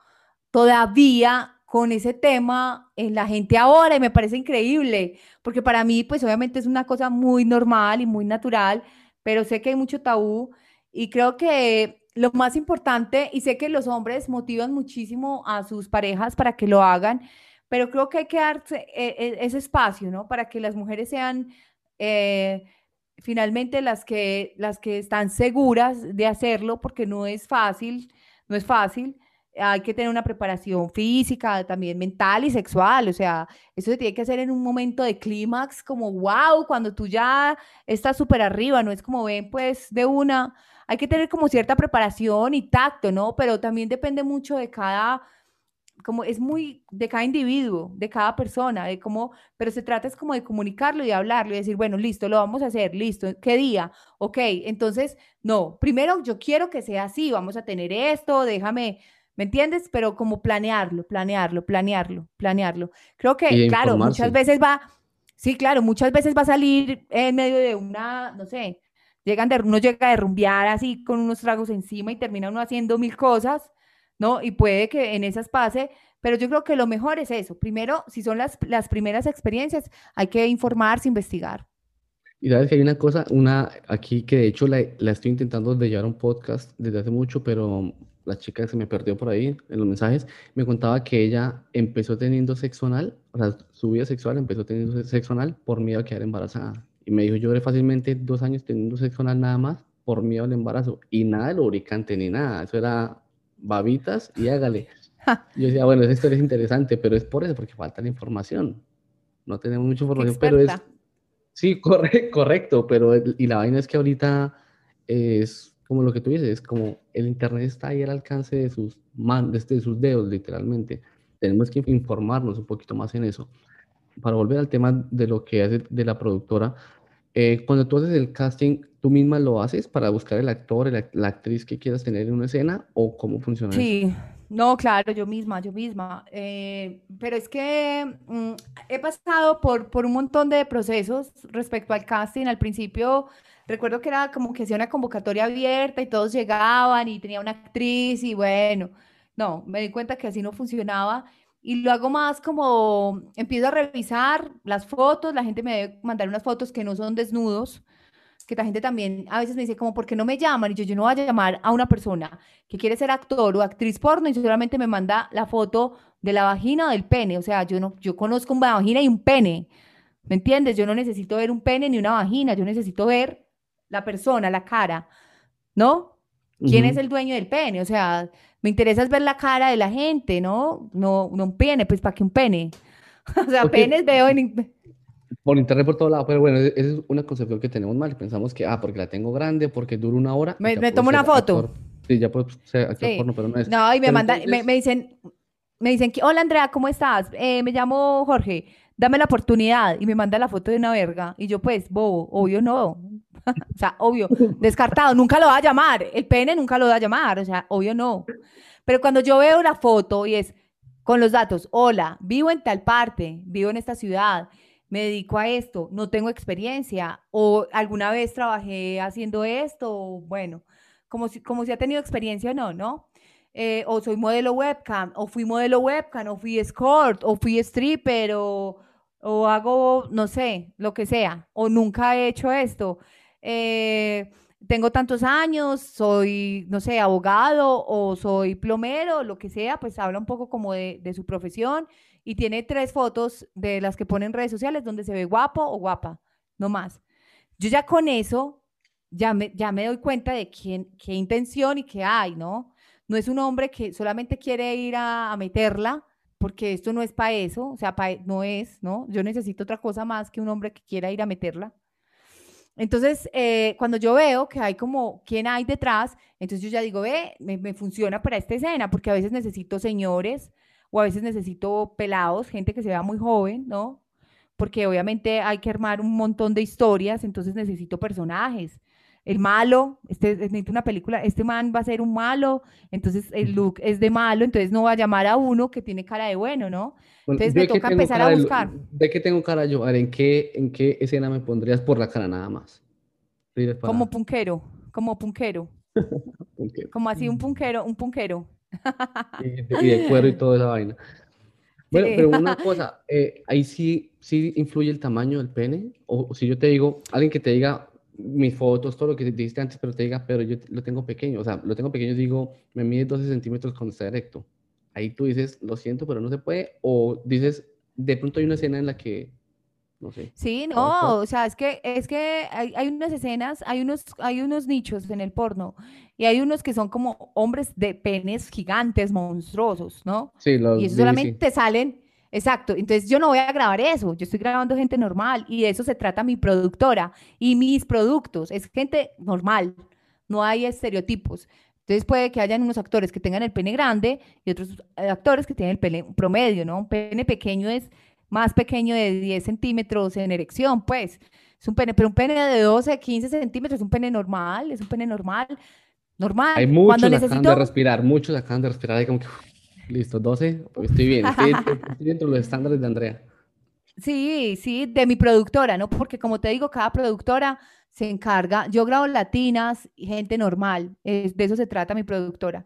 todavía con ese tema en la gente ahora y me parece increíble, porque para mí pues obviamente es una cosa muy normal y muy natural, pero sé que hay mucho tabú y creo que lo más importante, y sé que los hombres motivan muchísimo a sus parejas para que lo hagan, pero creo que hay que darse eh, eh, ese espacio, ¿no? Para que las mujeres sean eh, finalmente las que, las que están seguras de hacerlo, porque no es fácil, no es fácil. Hay que tener una preparación física, también mental y sexual. O sea, eso se tiene que hacer en un momento de clímax, como wow, cuando tú ya estás súper arriba, no es como ven, pues de una. Hay que tener como cierta preparación y tacto, ¿no? Pero también depende mucho de cada, como es muy de cada individuo, de cada persona, de cómo, pero se trata es como de comunicarlo y de hablarlo y decir, bueno, listo, lo vamos a hacer, listo, ¿qué día? Ok, entonces, no, primero yo quiero que sea así, vamos a tener esto, déjame, ¿me entiendes? Pero como planearlo, planearlo, planearlo, planearlo. Creo Y que, claro, muchas veces va, sí, claro, muchas veces va a salir en medio de una, no sé, llegan de, uno llega a derrumbear así con unos tragos encima y termina uno haciendo mil cosas ¿no? Y puede que en esas pase, pero yo creo que lo mejor es eso. Primero, si son las, las primeras experiencias, hay que informarse, investigar. Y sabes que hay una cosa, una aquí que de hecho la, la estoy intentando de llevar a un podcast desde hace mucho, pero la chica se me perdió por ahí en los mensajes. Me contaba que ella empezó teniendo sexo anal, o sea, su vida sexual empezó teniendo sexo anal por miedo a quedar embarazada. Y me dijo, yo duré fácilmente dos años teniendo sexo anal nada más por miedo al embarazo. Y nada de lubricante ni nada, eso era babitas y hágale. Yo decía, bueno, esa historia es interesante, pero es por eso, porque falta la información. No tenemos mucha información, pero es, experta. Sí, corre- correcto, pero el- y la vaina es que ahorita es como lo que tú dices, es como el internet está ahí al alcance de sus man, de, de sus dedos, literalmente. Tenemos que informarnos un poquito más en eso. Para volver al tema de lo que hace de la productora, eh, cuando tú haces el casting, ¿tú misma lo haces para buscar el actor, el la actriz que quieras tener en una escena o cómo funciona eso? Sí, No, claro, yo misma, yo misma. Eh, pero es que mm, he pasado por, por un montón de procesos respecto al casting. Al principio recuerdo que era como que hacía una convocatoria abierta y todos llegaban y tenía una actriz y bueno, no, me di cuenta que así no funcionaba y lo hago más como empiezo a revisar las fotos, la gente me debe mandar unas fotos que no son desnudos, que la gente también a veces me dice como, ¿por qué no me llaman? Y yo, yo no voy a llamar a una persona que quiere ser actor o actriz porno y solamente me manda la foto de la vagina o del pene, o sea, yo no, yo conozco una vagina y un pene, ¿me entiendes? Yo no necesito ver un pene ni una vagina, yo necesito ver la persona, la cara, ¿no? ¿Quién es el dueño del pene? O sea, me interesa ver la cara de la gente, ¿no? No, no un pene, pues ¿para qué un pene? o sea, penes veo en... Por internet por todo lado, pero bueno, esa es una concepción que tenemos mal. Pensamos que, ah, porque la tengo grande, porque dura una hora. Me, me tomo una foto. Sí, ya puedo ser actor porno, pero no es. No, y me mandan, me, me, dicen, me dicen, hola Andrea, ¿cómo estás? Eh, me llamo Jorge, dame la oportunidad. Y me manda la foto de una verga. Y yo, pues, bobo, obvio no. o sea, obvio, descartado, nunca lo va a llamar, el pene nunca lo va a llamar, o sea, obvio no. Pero cuando yo veo la foto y es con los datos, hola, vivo en tal parte, vivo en esta ciudad, me dedico a esto, no tengo experiencia, o alguna vez trabajé haciendo esto, bueno, como si, como si ha tenido experiencia o no, ¿no? Eh, o soy modelo webcam, o fui modelo webcam, o fui escort, o fui stripper, o, o hago, no sé, lo que sea, o nunca he hecho esto. Eh, tengo tantos años, soy, no sé, abogado o soy plomero, lo que sea, pues habla un poco como de, su profesión y tiene tres fotos de las que pone en redes sociales donde se ve guapo o guapa, no más. Yo ya con eso ya me, ya me doy cuenta de quién, qué intención y qué hay, ¿no? No es un hombre que solamente quiere ir a, meterla, porque esto no es para eso, o sea, no es, ¿no? Yo necesito otra cosa más que un hombre que quiera ir a meterla. Entonces, eh, cuando yo veo que hay como quién hay detrás, entonces yo ya digo, ve, me, funciona para esta escena, porque a veces necesito señores o a veces necesito pelados, gente que se vea muy joven, ¿no? Porque obviamente hay que armar un montón de historias, entonces necesito personajes. El malo, este necesito una película, este man va a ser un malo, entonces el look es de malo, entonces no va a llamar a uno que tiene cara de bueno, ¿no? Entonces me toca empezar a buscar. De, qué tengo cara yo? A ver, ¿en qué, ¿en qué escena me pondrías por la cara nada más? Como punquero, como punquero. Como así un punquero, un punquero. y, de, cuero y toda esa vaina. Bueno, pero una cosa, eh, ahí sí, sí influye el tamaño del pene. O, si yo te digo, alguien que te diga mis fotos, todo lo que te dijiste antes, pero te diga, pero yo lo tengo pequeño. O sea, lo tengo pequeño, digo, me mide 12 centímetros cuando está erecto ahí tú dices, lo siento, pero no se puede, o dices, de pronto hay una escena en la que, no sé. Sí, no, o sea, es que, es que hay, hay, unas escenas, hay unos, hay unos nichos en el porno, y hay unos que son como hombres de penes gigantes, monstruosos, ¿no? Sí, los Y eso solamente salen, exacto, entonces yo no voy a grabar eso, yo estoy grabando gente normal, y de eso se trata mi productora, y mis productos, es gente normal, no hay estereotipos. Entonces puede que hayan unos actores que tengan el pene grande y otros eh, actores que tienen el pene promedio, ¿no? Un pene pequeño es más pequeño de 10 centímetros en erección, pues. Es un pene, pero un pene de 12, 15 centímetros es un pene normal, es un pene normal. Normal. Hay muchos Cuando necesito... de respirar, muchos acaban de respirar ahí como que, listo, 12, pues estoy bien, estoy, estoy dentro de los estándares de Andrea. Sí, sí, de mi productora, ¿no? Porque como te digo, cada productora se encarga, yo grabo latinas, gente normal, de eso se trata mi productora.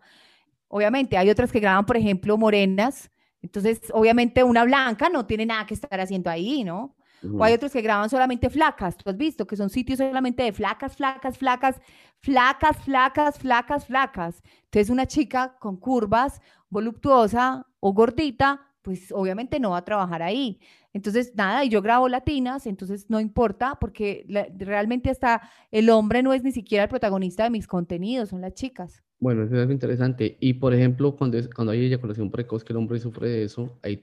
Obviamente, hay otras que graban, por ejemplo, morenas, entonces, obviamente, una blanca no tiene nada que estar haciendo ahí, ¿no? O hay otros que graban solamente flacas, tú has visto, que son sitios solamente de flacas, flacas, flacas, flacas, flacas, flacas, flacas. Entonces, una chica con curvas, voluptuosa o gordita, pues obviamente no va a trabajar ahí. Entonces, nada, y yo grabo latinas, entonces no importa, porque realmente hasta el hombre no es ni siquiera el protagonista de mis contenidos, son las chicas. Bueno, eso es interesante. Y por ejemplo, cuando, cuando hay eyaculación precoz, que el hombre sufre de eso, ahí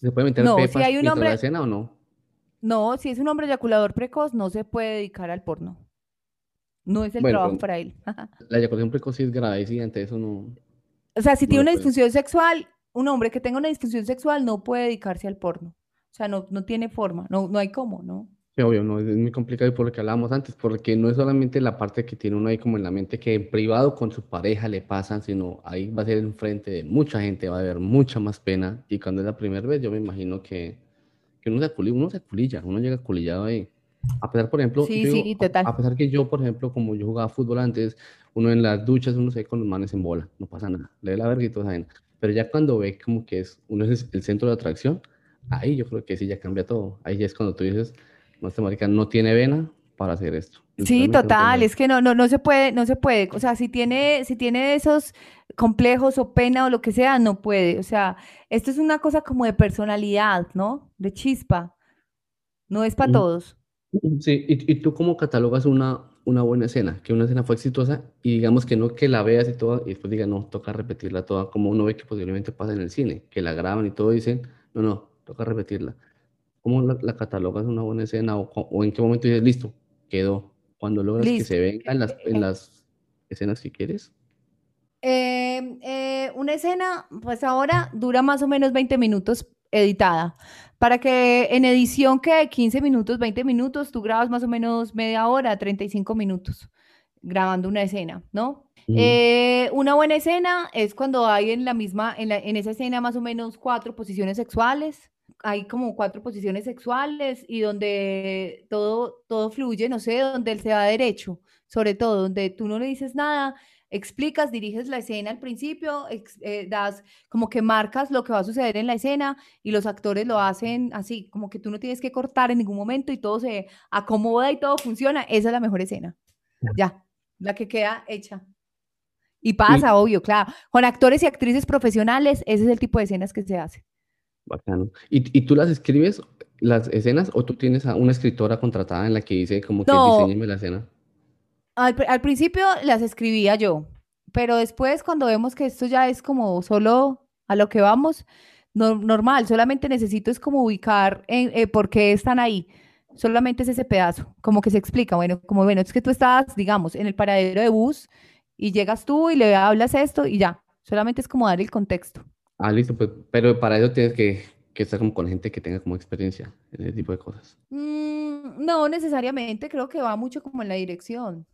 ¿se puede meter no, pepas si hay un hombre, la escena o no? No, si es un hombre eyaculador precoz, no se puede dedicar al porno. No es el trabajo para él. la eyaculación precoz sí es grave, sí, ante eso no. O sea, si tiene una disfunción sexual, un hombre que tenga una disfunción sexual no puede dedicarse al porno. O sea, no, no tiene forma, no, no hay cómo, ¿no? Que obvio, no, es muy complicado y por lo que hablábamos antes, porque no es solamente la parte que tiene uno ahí como en la mente que en privado con su pareja le pasa, sino ahí va a ser enfrente de mucha gente, va a haber mucha más pena. Y cuando es la primera vez, yo me imagino que, que uno se aculi- uno se aculilla, uno llega aculillado ahí. A pesar, por ejemplo, Sí, yo sí, a, total. a pesar que yo, por ejemplo, como yo jugaba fútbol antes, uno en las duchas, uno se ve con los manes en bola, no pasa nada, le la verga y toda esa vaina. Pero ya cuando ve como que es, uno es el centro de atracción, ahí yo creo que sí ya cambia todo. Ahí ya es cuando tú dices, no, este marica no tiene vena para hacer esto. Sí, total, es que no, no, no se puede, no se puede. O sea, si tiene, si tiene esos complejos o pena o lo que sea, no puede. O sea, esto es una cosa como de personalidad, ¿no? De chispa. No es para Mm, todos. Sí, y, y tú cómo catalogas una, una buena escena, que una escena fue exitosa y digamos que no que la veas y todo y después diga, no, toca repetirla toda, como uno ve que posiblemente pasa en el cine, que la graban y todo y dicen, no, no, toca repetirla. ¿Cómo la, la catalogas una buena escena o, o en qué momento dices, listo, quedó? Cuando logras que se venga en las, en Eh, las escenas que quieres. Eh, eh, una escena, pues ahora dura más o menos 20 minutos editada. Para que en edición quede 15 minutos, 20 minutos, tú grabas más o menos media hora, 35 minutos grabando una escena, ¿no? Eh, una buena escena es cuando hay en la misma, en la- en esa escena más o menos cuatro posiciones sexuales. Hay como cuatro posiciones sexuales y donde todo, todo fluye, no sé, donde él se va derecho, sobre todo, donde tú no le dices nada, explicas, diriges la escena al principio, ex- eh, das como que marcas lo que va a suceder en la escena y los actores lo hacen así, como que tú no tienes que cortar en ningún momento y todo se acomoda y todo funciona. Esa es la mejor escena. Ya, la que queda hecha. Y Y, pasa, obvio, claro. Con actores y actrices profesionales, ese es el tipo de escenas que se hace. bacano. ¿Y, y tú las escribes, las escenas, o tú tienes a una escritora contratada en la que dice como que No, diseñeme la escena? Al, pr- al principio las escribía yo, pero después cuando vemos que esto ya es como solo a lo que vamos, no- normal, solamente necesito es como ubicar en, eh, por qué están ahí. Solamente es ese pedazo, como que se explica, bueno, como bueno, es que tú estás, digamos, en el paradero de bus y llegas tú y le hablas esto y ya, solamente es como dar el contexto. Ah, listo, pues, pero para eso tienes que, que estar como con gente que tenga como experiencia en ese tipo de cosas. Mm, no necesariamente, creo que va mucho como en la dirección,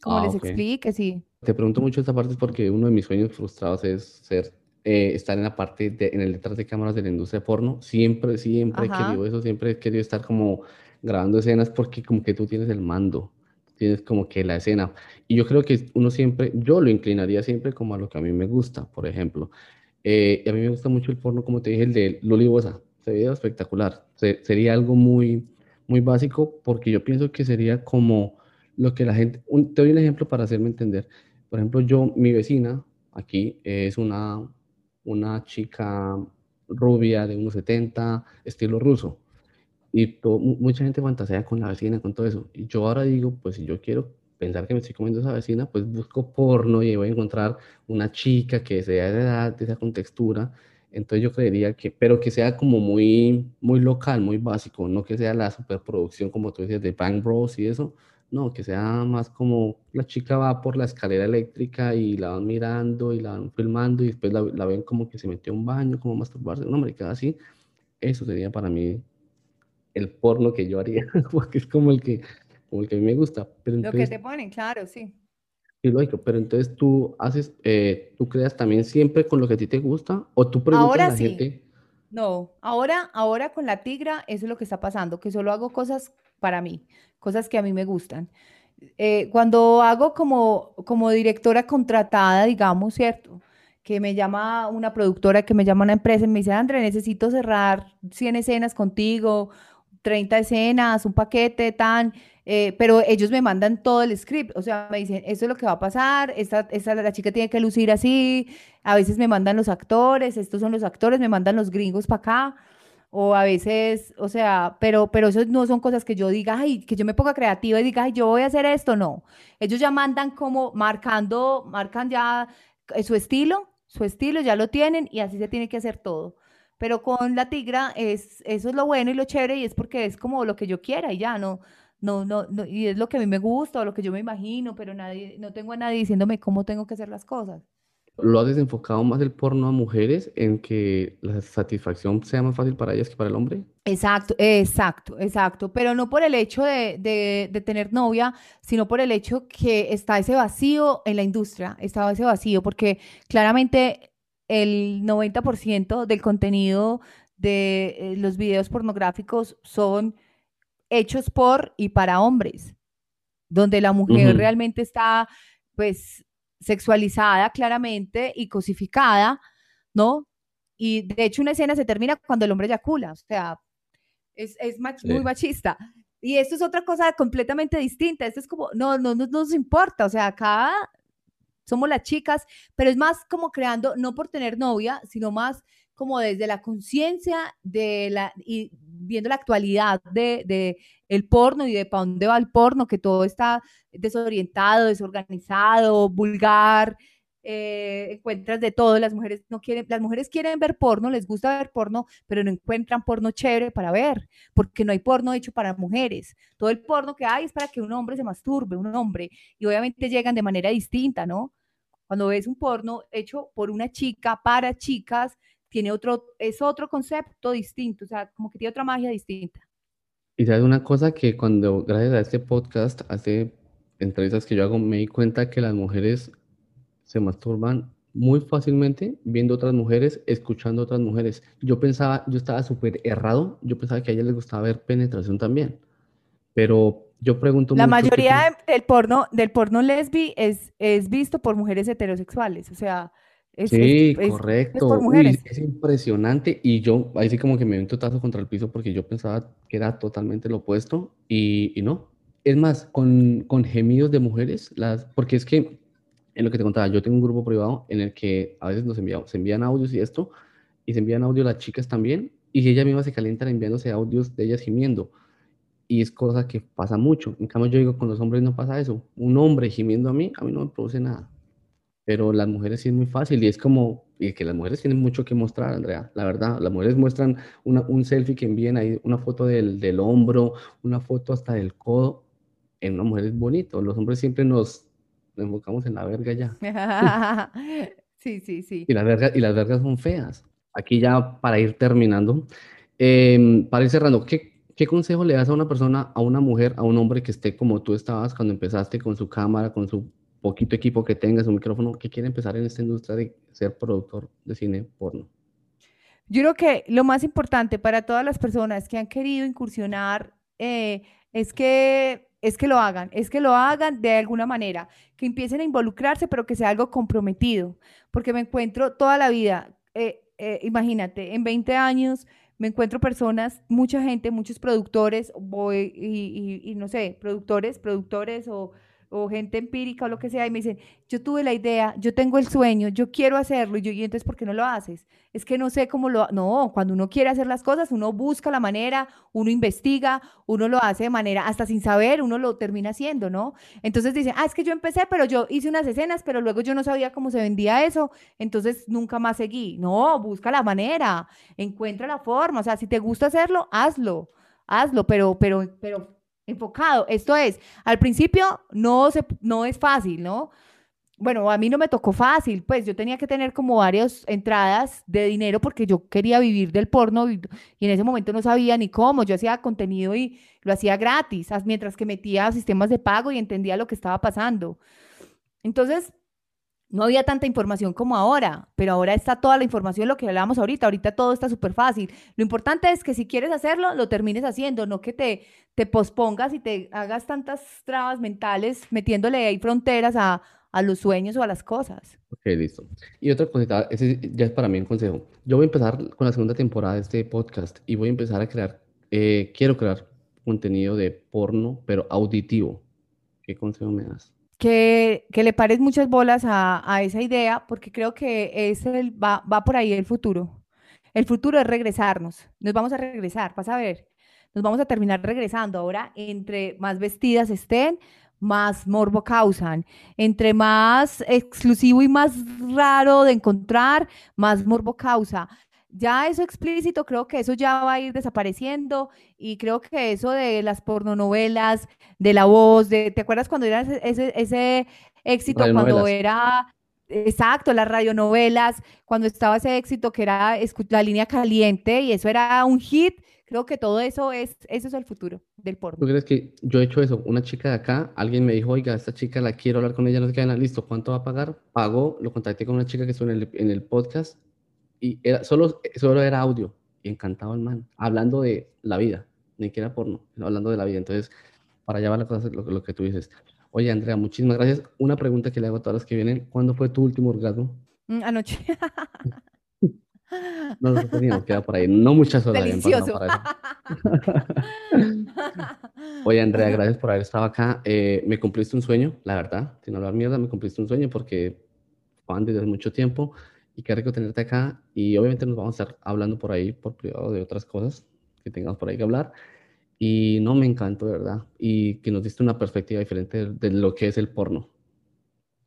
como Ah, les ok. explique, sí. Te pregunto mucho esta parte porque uno de mis sueños frustrados es ser, eh, estar en la parte de, en el detrás de cámaras de la industria porno. Siempre, siempre he querido Ajá. eso, siempre he querido estar como grabando escenas porque como que tú tienes el mando, tienes como que la escena. Y yo creo que uno siempre, yo lo inclinaría siempre como a lo que a mí me gusta, por ejemplo. Eh, y a mí me gusta mucho el porno, como te dije, el de Loli Bosa. Se veía espectacular. Se- sería algo muy, muy básico porque yo pienso que sería como lo que la gente... un- te doy un ejemplo para hacerme entender. Por ejemplo, yo, mi vecina aquí es una, una chica rubia de unos 70, estilo ruso. Y to- mu- mucha gente fantasea con la vecina, con todo eso. Y yo ahora digo, pues si yo quiero pensar que me estoy comiendo esa vecina, pues busco porno y voy a encontrar una chica que sea de edad, de esa contextura. Entonces yo creería que, pero que sea como muy, muy local, muy básico, no que sea la superproducción como tú dices de Bang Bros y eso. No, que sea más como la chica va por la escalera eléctrica y la van mirando y la van filmando y después la, la ven como que se metió a un baño, como masturbarse, una maricada así. Eso sería para mí el porno que yo haría, porque es como el que, como el que a mí me gusta. Pero Lo que entonces, te ponen, claro, sí. sí, lógico, pero entonces tú haces, eh, tú creas también siempre con lo que a ti te gusta, o tú preguntas a Ahora la sí. gente, No, ahora, ahora con la tigra, eso es lo que está pasando, que solo hago cosas para mí, cosas que a mí me gustan. Eh, cuando hago como, como directora contratada, digamos, ¿cierto? Que me llama una productora, que me llama una empresa y me dice, André, necesito cerrar 100 escenas contigo, 30 escenas, un paquete, tan, eh, pero ellos me mandan todo el script, o sea, me dicen, esto es lo que va a pasar, esta, esta, la chica tiene que lucir así, a veces me mandan los actores, estos son los actores, me mandan los gringos para acá, o a veces, o sea, pero, pero eso no son cosas que yo diga, ay, que yo me ponga creativa y diga, ay, yo voy a hacer esto, no. Ellos ya mandan como marcando, marcan ya eh, su estilo, su estilo, ya lo tienen y así se tiene que hacer todo. Pero con la tigra es, eso es lo bueno y lo chévere y es porque es como lo que yo quiera y ya, no, no, no, no, y es lo que a mí me gusta o lo que yo me imagino, pero nadie, no tengo a nadie diciéndome cómo tengo que hacer las cosas. Lo has desenfocado más el porno a mujeres en que la satisfacción sea más fácil para ellas que para el hombre. Exacto, exacto, exacto, pero no por el hecho de, de, de, tener novia, sino por el hecho que está ese vacío en la industria, está ese vacío, porque claramente el 90% del contenido de eh, los videos pornográficos son hechos por y para hombres, donde la mujer realmente está, pues, sexualizada claramente y cosificada, ¿no? Y de hecho una escena se termina cuando el hombre eyacula, o sea, es, es muy machista. Y esto es otra cosa completamente distinta, esto es como, no, no, no, nos importa, o sea, acá somos las chicas, pero es más como creando, no por tener novia, sino más como desde la conciencia de la y viendo la actualidad de, de, el porno y de para dónde va el porno, que todo está desorientado, desorganizado, vulgar, eh, encuentras de todo, las mujeres no quieren, las mujeres quieren ver porno, les gusta ver porno, pero no encuentran porno chévere para ver, porque no hay porno hecho para mujeres. Todo el porno que hay es para que un hombre se masturbe, un hombre, y obviamente llegan de manera distinta, ¿no? Cuando ves un porno hecho por una chica, para chicas, tiene otro, es otro concepto distinto, o sea, como que tiene otra magia distinta. Y sabes una cosa que cuando, gracias a este podcast, hace entrevistas que yo hago, me di cuenta que las mujeres se masturban muy fácilmente viendo otras mujeres, escuchando otras mujeres. Yo pensaba, yo estaba súper errado, yo pensaba que a ellas les gustaba ver penetración también, pero yo pregunto La mayoría del porno, del porno lesbi es, es visto por mujeres heterosexuales, o sea, sí, correcto. Es, impresionante. Y yo ahí sí como que me vi un totazo contra el piso porque yo pensaba que era totalmente lo opuesto y, y no. Es más, con, con, gemidos de mujeres, las, porque es que en lo que te contaba, yo tengo un grupo privado en el que a veces nos enviamos, se envían audios y esto, y se envían audios las chicas también, y ellas mismas se calientan enviándose audios de ellas gimiendo. Y es cosa que pasa mucho. En cambio, yo digo, con los hombres no pasa eso. Un hombre gimiendo a mí, a mí no me produce nada pero las mujeres sí es muy fácil y es como, y que las mujeres tienen mucho que mostrar, Andrea, la verdad, las mujeres muestran una, un selfie que envíen ahí, una foto del, del, hombro, una foto hasta del codo, en una mujer es bonito, los hombres siempre nos, enfocamos en la verga ya. sí, sí, sí. Y las vergas, y las vergas son feas. Aquí ya para ir terminando, eh, para ir cerrando, ¿qué, ¿qué consejo le das a una persona, a una mujer, a un hombre que esté como tú estabas cuando empezaste con su cámara, con su poquito equipo que tengas, un micrófono, que quiere empezar en esta industria de ser productor de cine porno? Yo creo que lo más importante para todas las personas que han querido incursionar eh, es que es que lo hagan, es que lo hagan de alguna manera, que empiecen a involucrarse, pero que sea algo comprometido, porque me encuentro toda la vida, eh, eh, imagínate, en 20 años me encuentro personas, mucha gente, muchos productores, voy y no sé, productores, productores o o gente empírica o lo que sea, y me dicen, yo tuve la idea, yo tengo el sueño, yo quiero hacerlo, y yo, ¿y entonces por qué no lo haces? Es que no sé cómo lo... No, cuando uno quiere hacer las cosas, uno busca la manera, uno investiga, uno lo hace de manera, hasta sin saber, uno lo termina haciendo, ¿no? Entonces dicen, ah, es que yo empecé, pero yo hice unas escenas, pero luego yo no sabía cómo se vendía eso, entonces nunca más seguí. No, busca la manera, encuentra la forma, o sea, si te gusta hacerlo, hazlo, hazlo, pero, pero, pero enfocado. Esto es, al principio no, se, no es fácil, ¿no? Bueno, a mí no me tocó fácil, pues yo tenía que tener como varias entradas de dinero porque yo quería vivir del porno y, en ese momento no sabía ni cómo. Yo hacía contenido y lo hacía gratis, mientras que metía sistemas de pago y entendía lo que estaba pasando. Entonces, no había tanta información como ahora, pero ahora está toda la información, lo que hablábamos ahorita, ahorita todo está súper fácil. Lo importante es que si quieres hacerlo, lo termines haciendo, no que te, te pospongas y te hagas tantas trabas mentales metiéndole ahí fronteras a, a los sueños o a las cosas. Ok, listo. Y otra cosita, ese ya es para mí un consejo. Yo voy a empezar con la segunda temporada de este podcast y voy a empezar a crear, eh, quiero crear contenido de porno, pero auditivo. ¿Qué consejo me das? Que, le pares muchas bolas a, esa idea, porque creo que es va, va por ahí el futuro. El futuro es regresarnos. Nos vamos a regresar, vas a ver. Nos vamos a terminar regresando. Ahora, entre más vestidas estén, más morbo causan. Entre más exclusivo y más raro de encontrar, más morbo causa ya eso explícito, creo que eso ya va a ir desapareciendo y creo que eso de las pornonovelas, de la voz, de, ¿te acuerdas cuando era ese, ese, éxito, cuando era Exacto, las radionovelas, cuando estaba ese éxito que era la línea caliente y eso era un hit, creo que todo eso es, eso es el futuro del porno. ¿Tú crees que yo he hecho eso? Una chica de acá, alguien me dijo, oiga, esta chica la quiero hablar con ella, no sé qué, listo, ¿cuánto va a pagar? Pagó, lo contacté con una chica que estuvo en el, en el podcast y era, solo, solo era audio y encantado el man, hablando de la vida, ni siquiera porno, hablando de la vida. Entonces, para allá va la cosa, lo, lo que tú dices. Oye, Andrea, muchísimas gracias. Una pregunta que le hago a todas las que vienen. ¿Cuándo fue tu último orgasmo? Mm, anoche. no, no, queda por ahí. No muchas horas. Delicioso. Oye, Andrea, gracias por haber estado acá. Eh, me cumpliste un sueño, la verdad. Sin hablar mierda, me cumpliste un sueño porque fan desde hace mucho tiempo y qué rico tenerte acá. Y obviamente nos vamos a estar hablando por ahí, por privado, de otras cosas que tengamos por ahí que hablar. Y no, me encantó, verdad. Y que nos diste una perspectiva diferente de, lo que es el porno.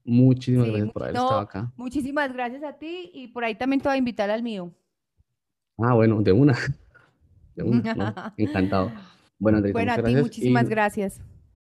Muchísimas gracias por haber estado acá. Muchísimas gracias a ti y por ahí también te voy a invitar al mío. Ah, bueno, de una. De una, encantado. Bueno, Andrés, bueno a ti muchísimas gracias.